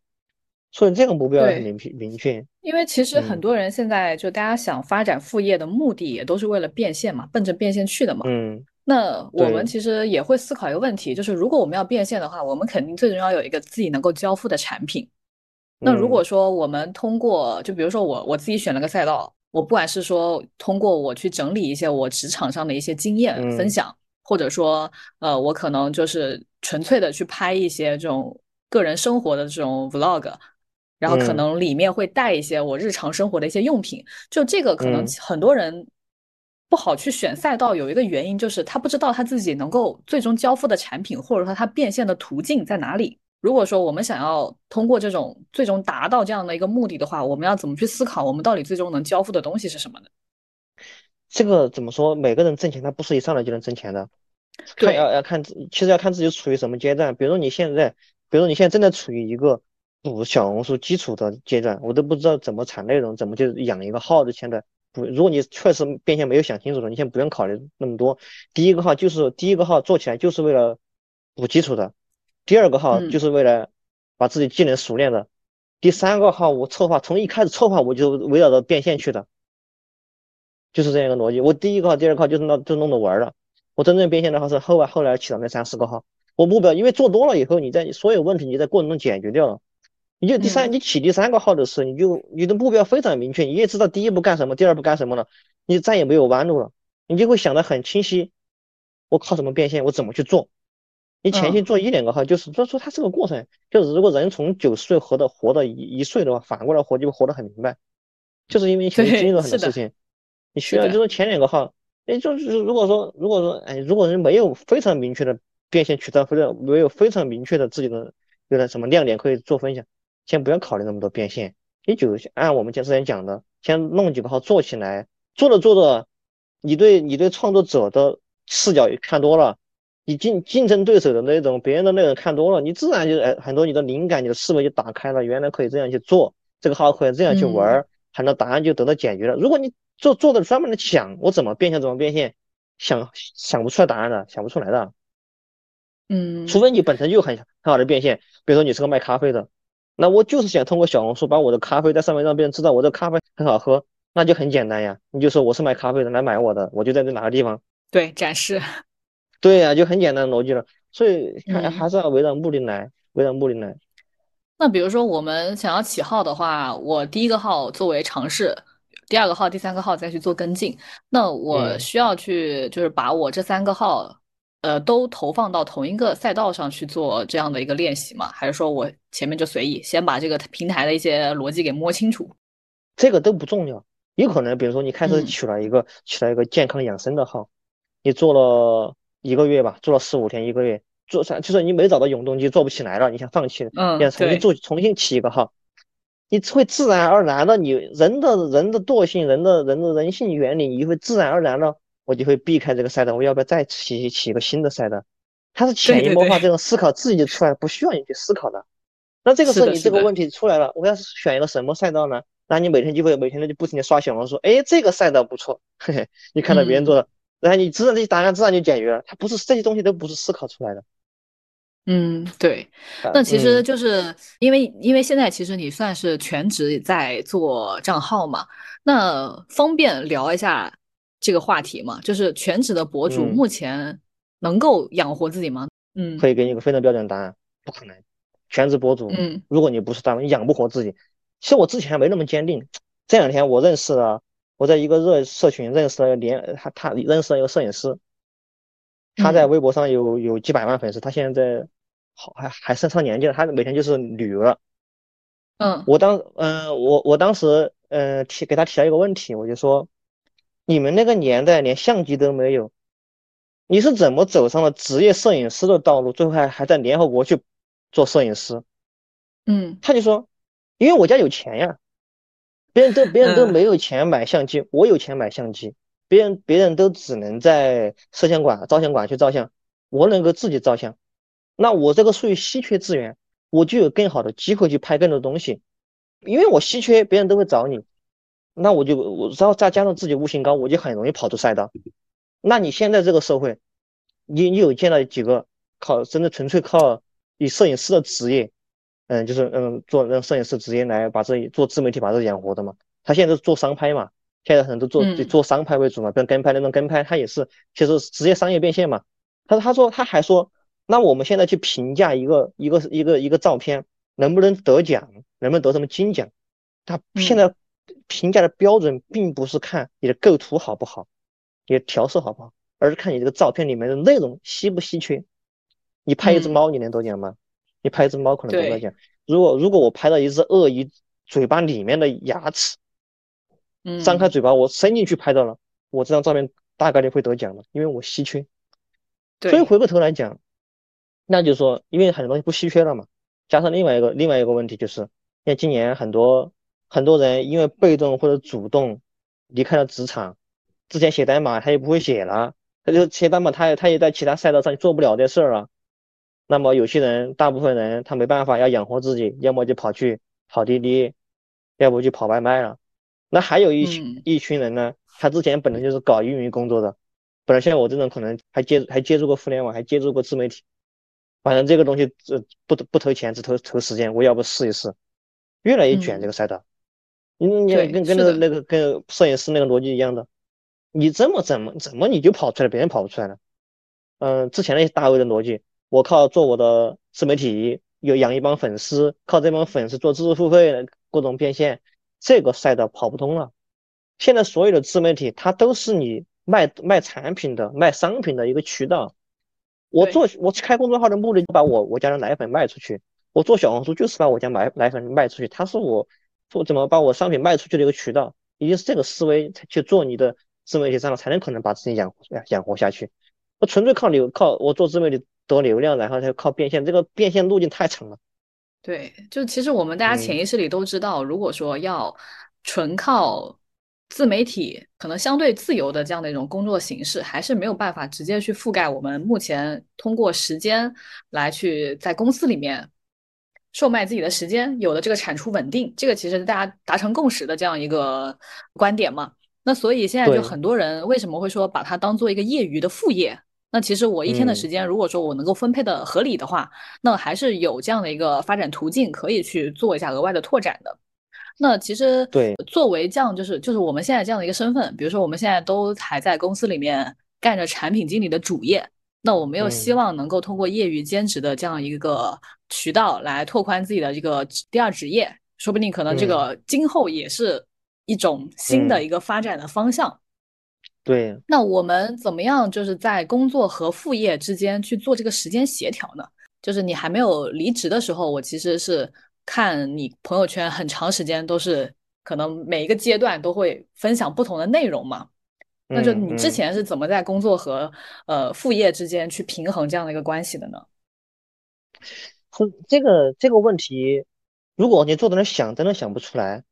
所以这个目标很明明确。因为其实很多人现在就大家想发展副业的目的，也都是为了变现嘛，奔着变现去的嘛。嗯。那我们其实也会思考一个问题，就是如果我们要变现的话，我们肯定最终要有一个自己能够交付的产品。那如果说我们通过，就比如说我我自己选了个赛道。我不管是说通过我去整理一些我职场上的一些经验分享，或者说呃我可能就是纯粹的去拍一些这种个人生活的这种 vlog，然后可能里面会带一些我日常生活的一些用品。就这个可能很多人不好去选赛道，有一个原因就是他不知道他自己能够最终交付的产品，或者说他变现的途径在哪里。如果说我们想要通过这种最终达到这样的一个目的的话，我们要怎么去思考？我们到底最终能交付的东西是什么呢？这个怎么说？每个人挣钱，他不是一上来就能挣钱的。对，要要看，其实要看自己处于什么阶段。比如说你现在，比如说你现在正在处于一个补小红书基础的阶段，我都不知道怎么产内容，怎么就养一个号的。现在不，如果你确实变现没有想清楚的，你先不用考虑那么多。第一个号就是第一个号做起来就是为了补基础的。第二个号就是为了把自己技能熟练的，第三个号我策划从一开始策划我就围绕着变现去的，就是这样一个逻辑。我第一个号、第二个号就是那就弄着玩的，我真正变现的话是后来后来起的那三四个号。我目标因为做多了以后，你在所有问题你在过程中解决掉了，你就第三，你起第三个号的时候，你就你的目标非常明确，你也知道第一步干什么，第二步干什么了，你再也没有弯路了，你就会想得很清晰。我靠什么变现？我怎么去做？你前期做一两个号，就是说说它是个过程。就是如果人从九十岁活到活到一一岁的话，反过来活就会活得很明白。就是因为前期经历了很多事情，你需要就是前两个号，哎，就是如果说如果说哎，如果人没有非常明确的变现渠道，或者没有非常明确的自己的有点什么亮点可以做分享，先不要考虑那么多变现，你就按我们之前讲的，先弄几个号做起来，做着做着，你对你对创作者的视角看多了。你竞竞争对手的那种，别人的那种看多了，你自然就哎，很多你的灵感、你的思维就打开了。原来可以这样去做，这个号可以这样去玩，很多答案就得到解决了。如果你做做的专门的想我怎么变现，怎么变现，想想不出来答案的，想不出来的。嗯，除非你本身就很很好的变现，比如说你是个卖咖啡的，那我就是想通过小红书把我的咖啡在上面让别人知道我这咖啡很好喝，那就很简单呀。你就说我是卖咖啡的，来买我的，我就在这哪个地方对展示。对呀，就很简单的逻辑了，所以还还是要围绕目的来，围绕目的来。那比如说我们想要起号的话，我第一个号作为尝试，第二个号、第三个号再去做跟进。那我需要去就是把我这三个号，呃，都投放到同一个赛道上去做这样的一个练习吗？还是说我前面就随意先把这个平台的一些逻辑给摸清楚？这个都不重要，有可能比如说你开始取了一个取了一个健康养生的号，你做了。一个月吧，做了四五天，一个月做上，就是你没找到永动机，做不起来了，你想放弃了，嗯，想重新做，重新起一个号，你会自然而然的，你人的人的惰性，人的人的人性原理，你会自然而然的，我就会避开这个赛道，我要不要再起起一个新的赛道？它是潜移默化这种思考自己就出来，不需要你去思考的。那这个时候你这个问题出来了，我要是选一个什么赛道呢？那你每天就会每天的就不停的刷小红书，哎，这个赛道不错，嘿嘿，你看到别人做的。然后你知道这些答案自然就解决了，它不是这些东西都不是思考出来的。嗯，对。那其实就是因为因为现在其实你算是全职在做账号嘛，那方便聊一下这个话题吗？就是全职的博主目前能够养活自己吗？嗯，可以给你一个非常标准的答案，不可能。全职博主，嗯，如果你不是大你养不活自己。其实我之前没那么坚定，这两天我认识了。我在一个热社群认识了连他他认识了一个摄影师，他在微博上有有几百万粉丝，他现在好还还剩上年纪了，他每天就是旅游了。嗯，我当嗯我我当时嗯提给他提了一个问题，我就说你们那个年代连相机都没有，你是怎么走上了职业摄影师的道路，最后还还在联合国去做摄影师？嗯，他就说因为我家有钱呀。别人都别人都没有钱买相机，我有钱买相机。别人别人都只能在摄像馆、照相馆去照相，我能够自己照相。那我这个属于稀缺资源，我就有更好的机会去拍更多东西。因为我稀缺，别人都会找你。那我就我然后再加上自己悟性高，我就很容易跑出赛道。那你现在这个社会，你你有见到几个靠真的纯粹靠以摄影师的职业？嗯，就是嗯，做让摄影师直接来把自己做自媒体把自己养活的嘛。他现在是做商拍嘛，现在很多都做做商拍为主嘛，跟跟拍那种跟拍，他也是其实直接商业变现嘛。他他说他还说，那我们现在去评价一个一个一个一个照片能不能得奖，能不能得什么金奖，他现在评价的标准并不是看你的构图好不好，你的调色好不好，而是看你这个照片里面的内容稀不稀缺。你拍一只猫，你能得奖吗？你拍一只猫可能得到奖，如果如果我拍到一只鳄鱼嘴巴里面的牙齿，嗯，张开嘴巴我伸进去拍到了，我这张照片大概率会得奖的，因为我稀缺。所以回过头来讲，那就是说，因为很多东西不稀缺了嘛，加上另外一个另外一个问题就是，像今年很多很多人因为被动或者主动离开了职场，之前写代码他也不会写了，他就写代码他也他也在其他赛道上做不了这事儿了。那么有些人，大部分人他没办法要养活自己，要么就跑去跑滴滴，要不就跑外卖了。那还有一群一群人呢，他之前本来就是搞运营工作的，本来像我这种可能还接还接触过互联网，还接触过自媒体，反正这个东西这不不投钱，只投投时间，我要不试一试，越来越卷这个赛道。你你跟跟那个那个跟摄影师那个逻辑一样的，你这么怎么怎么你就跑出来，别人跑不出来了。嗯，之前那些大 V 的逻辑。我靠，做我的自媒体，有养一帮粉丝，靠这帮粉丝做知识付费，各种变现，这个赛道跑不通了。现在所有的自媒体，它都是你卖卖产品的、卖商品的一个渠道。我做我开公众号的目的，就把我我家的奶粉卖出去。我做小红书就是把我家奶奶粉卖出去，它是我做怎么把我商品卖出去的一个渠道。一定是这个思维去做你的自媒体账号，才能可能把自己养养活下去。我纯粹靠你靠我做自媒体得流量，然后再靠变现，这个变现路径太长了。对，就其实我们大家潜意识里都知道，如果说要纯靠自媒体，可能相对自由的这样的一种工作形式，还是没有办法直接去覆盖我们目前通过时间来去在公司里面售卖自己的时间，有的这个产出稳定，这个其实大家达成共识的这样一个观点嘛。那所以现在就很多人为什么会说把它当做一个业余的副业？那其实我一天的时间，如果说我能够分配的合理的话，那还是有这样的一个发展途径可以去做一下额外的拓展的。那其实对，作为这样就是就是我们现在这样的一个身份，比如说我们现在都还在公司里面干着产品经理的主业，那我们又希望能够通过业余兼职的这样一个渠道来拓宽自己的这个第二职业，说不定可能这个今后也是。一种新的一个发展的方向，对。那我们怎么样就是在工作和副业之间去做这个时间协调呢？就是你还没有离职的时候，我其实是看你朋友圈很长时间都是可能每一个阶段都会分享不同的内容嘛。那就你之前是怎么在工作和呃副业之间去平衡这样的一个关系的呢？这个这个问题，如果你坐在那想，真的想不出来。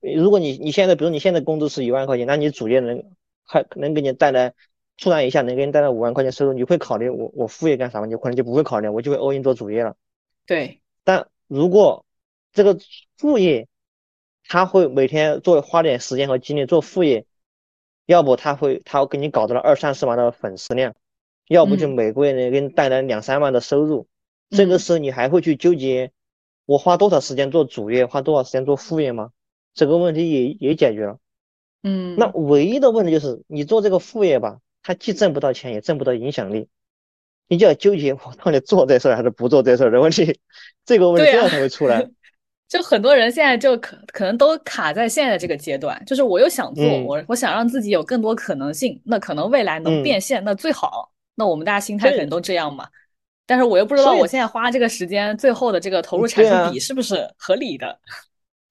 如果你你现在，比如你现在工资是一万块钱，那你主业能还能给你带来，突然一下能给你带来五万块钱收入，你会考虑我我副业干啥吗？你可能就不会考虑，我就会 all in 做主业了。对。但如果这个副业，他会每天做花点时间和精力做副业，要不他会他给你搞到了二三十万的粉丝量，要不就每个月能给你带来两三万的收入，这个时候你还会去纠结我花多少时间做主业，花多少时间做副业吗？这个问题也也解决了，嗯，那唯一的问题就是你做这个副业吧，它既挣不到钱，也挣不到影响力，你就要纠结我到底做这事儿还是不做这事儿的问题，(laughs) 这个问题这样才会出来。(laughs) 就很多人现在就可可能都卡在现在这个阶段，就是我又想做，我我想让自己有更多可能性，那可能未来能变现，那最好。那我们大家心态可能都这样嘛，但是我又不知道我现在花这个时间，最后的这个投入产出比是不是合理的。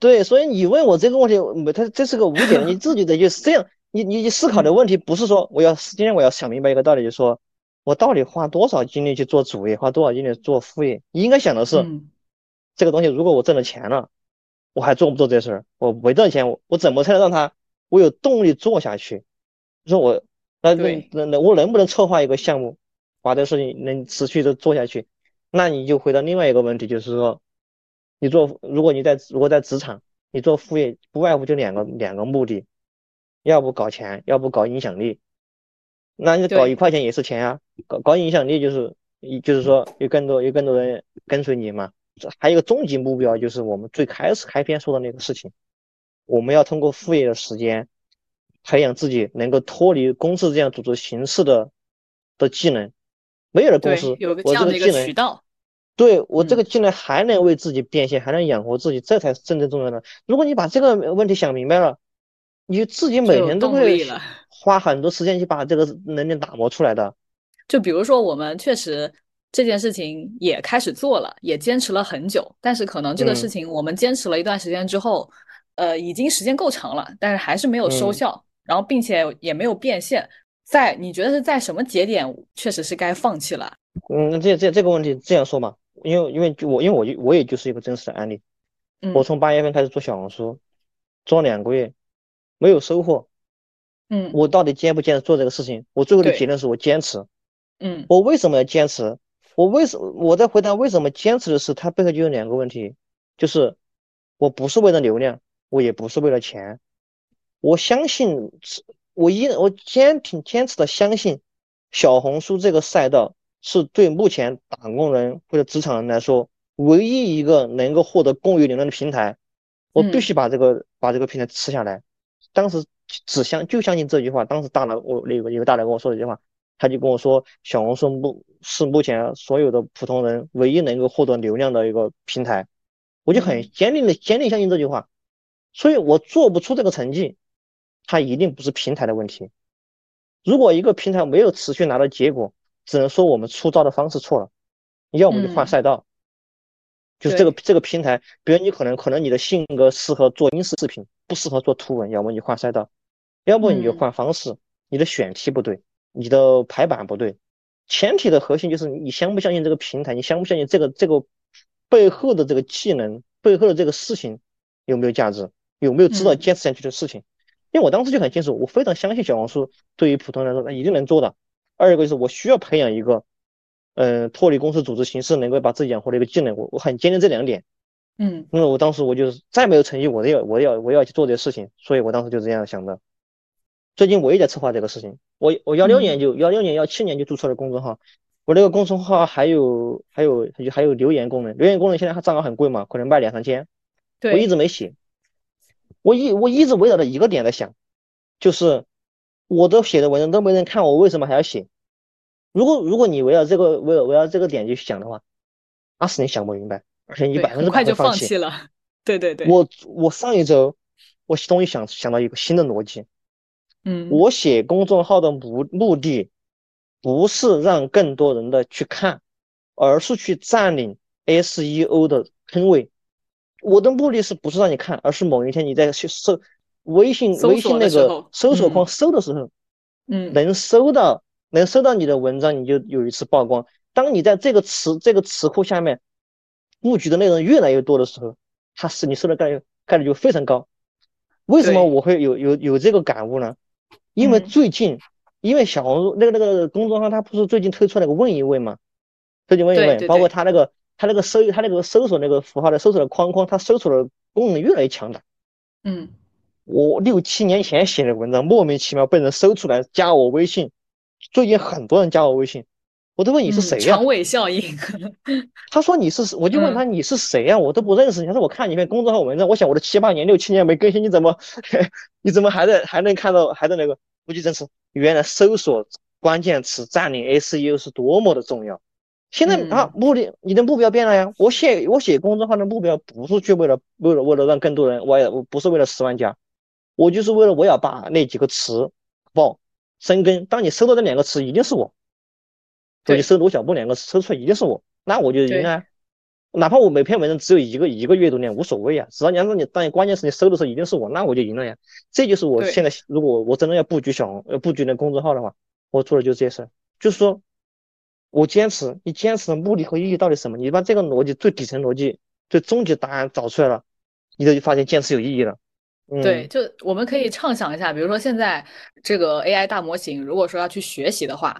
对，所以你问我这个问题，他这是个无解，你自己得就是这样。你你思考的问题不是说我要今天我要想明白一个道理，就是说我到底花多少精力去做主业，花多少精力做副业？你应该想的是，这个东西如果我挣了钱了，我还做不做这事儿？我没挣钱，我我怎么才能让他我有动力做下去？说我那那那那我能不能策划一个项目，把这事情能持续的做下去？那你就回到另外一个问题，就是说。你做，如果你在如果在职场，你做副业不外乎就两个两个目的，要不搞钱，要不搞影响力。那你搞一块钱也是钱啊，搞搞影响力就是，就是说有更多有更多人跟随你嘛。还有一个终极目标就是我们最开始开篇说的那个事情，我们要通过副业的时间，培养自己能够脱离公司这样组织形式的的技能。没有了公司，有个这样的一个渠道。对我这个技能还能为自己变现，还能养活自己，这才是真正重要的。如果你把这个问题想明白了，你自己每天都会花很多时间去把这个能力打磨出来的。就比如说，我们确实这件事情也开始做了，也坚持了很久，但是可能这个事情我们坚持了一段时间之后，呃，已经时间够长了，但是还是没有收效，然后并且也没有变现。在你觉得是在什么节点，确实是该放弃了？嗯，这这这个问题这样说嘛？因为因为就我因为我就我也就是一个真实的案例，我从八月份开始做小红书，做两个月没有收获，嗯，我到底坚不坚持做这个事情？我最后的结论是我坚持，嗯，我为什么要坚持？我为什我在回答为什么坚持的是，它背后就有两个问题，就是我不是为了流量，我也不是为了钱，我相信我依我坚挺坚持的相信小红书这个赛道。是对目前打工人或者职场人来说，唯一一个能够获得公域流量的平台，我必须把这个把这个平台吃下来。当时只相就相信这句话。当时大佬我那个有个大佬跟我说一句话，他就跟我说，小红书目是目前所有的普通人唯一能够获得流量的一个平台，我就很坚定的坚定相信这句话，所以我做不出这个成绩，它一定不是平台的问题。如果一个平台没有持续拿到结果，只能说我们出招的方式错了，要么就换赛道，就是这个这个平台，比如你可能可能你的性格适合做音视视频，不适合做图文，要么你换赛道，要不你就换方式，你的选题不对，你的排版不对，前提的核心就是你相不相信这个平台，你相不相信这个这个背后的这个技能，背后的这个事情有没有价值，有没有值得坚持下去的事情。因为我当时就很清楚，我非常相信小红书对于普通人来说，那一定能做的。二一个就是我需要培养一个，嗯，脱离公司组织形式，能够把自己养活的一个技能。我我很坚定这两点。嗯，那我当时我就是再没有成绩，我都要我要我要去做这些事情。所以我当时就这样想的。最近我也在策划这个事情。我我幺六年就幺六年幺七年就注册了公众号，我那个公众号还有还有还有留言功能，留言功能现在它账号很贵嘛，可能卖两三千。我一直没写。我一我一直围绕着一个点在想，就是我都写的文章都没人看，我为什么还要写？如果如果你围绕这个围围绕这个点去想的话，那是你想不明白，而且你百分之百就放弃了。(laughs) 对对对。我我上一周我终于想想到一个新的逻辑，嗯，我写公众号的目目的不是让更多人的去看，而是去占领 SEO 的坑位。我的目的是不是让你看，而是某一天你在去搜微信微信那个搜索框搜的时候，嗯，能搜到能搜到你的文章，你就有一次曝光。当你在这个词这个词库下面布局的内容越来越多的时候，它是你搜的概率概率就非常高。为什么我会有有有这个感悟呢？因为最近，因为小红书那个那个公众号，它不是最近推出那个问一问吗？最近问一问，包括它那个。它那个搜，它那个搜索那个符号的搜索的框框，它搜索的功能越来越强大。嗯，我六七年前写的文章，莫名其妙被人搜出来加我微信。最近很多人加我微信，我都问你是谁呀？长尾效应。(laughs) 他说你是，我就问他你是谁呀？我都不认识你。他说我看你篇公众号文章，我想我的七八年、六七年没更新，你怎么 (laughs) 你怎么还在还能看到还在那个？估计真是原来搜索关键词占领 SEO 是多么的重要。现在啊，目的你的目标变了呀！我写我写公众号的目标不是去为了为了为了让更多人，我也我不是为了十万加，我就是为了我要把那几个词报生根。当你搜到这两个词，一定是我。对，搜罗小布两个词搜出来，一定是我，那我就赢了。哪怕我每篇文章只有一个一个阅读量无所谓啊，只要你让你当你关键是你搜的时候一定是我，那我就赢了呀。这就是我现在如果我真的要布局小要布局那公众号的话，我做的就是这些事儿，就是说。我坚持，你坚持的目的和意义到底什么？你把这个逻辑最底层逻辑、最终极答案找出来了，你就发现坚持有意义了。对，就我们可以畅想一下，比如说现在这个 AI 大模型，如果说要去学习的话，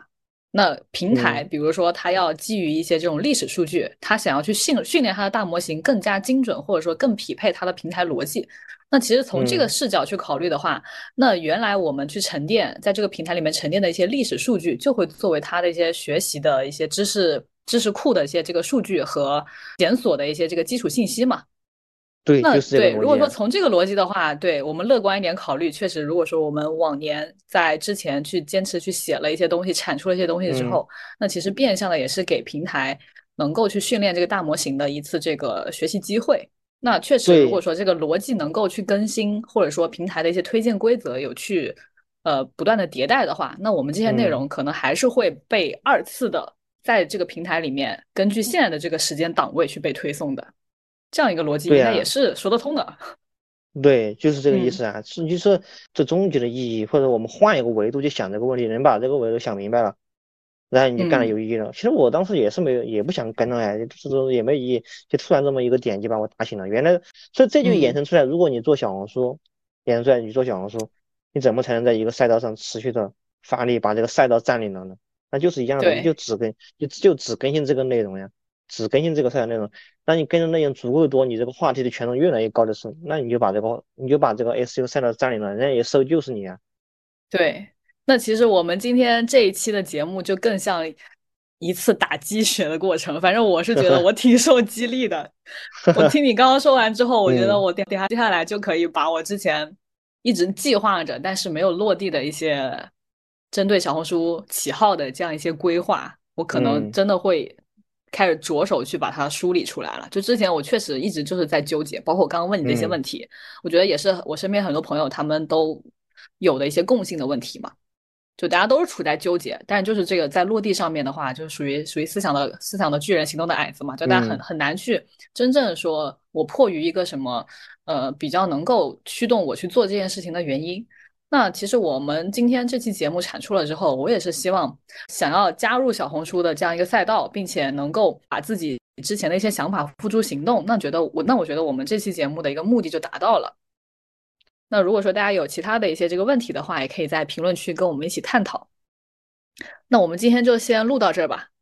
那平台，比如说它要基于一些这种历史数据，它想要去训训练它的大模型更加精准，或者说更匹配它的平台逻辑。那其实从这个视角去考虑的话，那原来我们去沉淀在这个平台里面沉淀的一些历史数据，就会作为它的一些学习的一些知识知识库的一些这个数据和检索的一些这个基础信息嘛。对，那对，如果说从这个逻辑的话，对我们乐观一点考虑，确实，如果说我们往年在之前去坚持去写了一些东西，产出了一些东西之后，那其实变相的也是给平台能够去训练这个大模型的一次这个学习机会。那确实，如果说这个逻辑能够去更新，或者说平台的一些推荐规则有去呃不断的迭代的话，那我们这些内容可能还是会被二次的在这个平台里面根据现在的这个时间档位去被推送的，这样一个逻辑应该也是说得通的。(laughs) 对，就是这个意思啊，是就是这终极的意义，或者我们换一个维度去想这个问题，能把这个维度想明白了。然后你就干的有意义了。其实我当时也是没有，也不想跟了哎，就是也没意义。就突然这么一个点就把我打醒了。原来，所以这就衍生出来，如果你做小红书，衍生出来你做小红书，你怎么才能在一个赛道上持续的发力，把这个赛道占领了呢？那就是一样的，你就只更，就就只更新这个内容呀，只更新这个赛道内容。当你更新内容足够多，你这个话题的权重越来越高的时候，那你就把这个，你就把这个 SU 赛道占领了，人家也搜就是你啊。对。那其实我们今天这一期的节目就更像一次打鸡血的过程。反正我是觉得我挺受激励的。我听你刚刚说完之后，我觉得我等下接下来就可以把我之前一直计划着但是没有落地的一些针对小红书起号的这样一些规划，我可能真的会开始着手去把它梳理出来了。就之前我确实一直就是在纠结，包括我刚刚问你这些问题，我觉得也是我身边很多朋友他们都有的一些共性的问题嘛。就大家都是处在纠结，但是就是这个在落地上面的话，就是属于属于思想的思想的巨人，行动的矮子嘛，就大家很很难去真正说我迫于一个什么呃比较能够驱动我去做这件事情的原因。那其实我们今天这期节目产出了之后，我也是希望想要加入小红书的这样一个赛道，并且能够把自己之前的一些想法付诸行动。那觉得我那我觉得我们这期节目的一个目的就达到了。那如果说大家有其他的一些这个问题的话，也可以在评论区跟我们一起探讨。那我们今天就先录到这儿吧。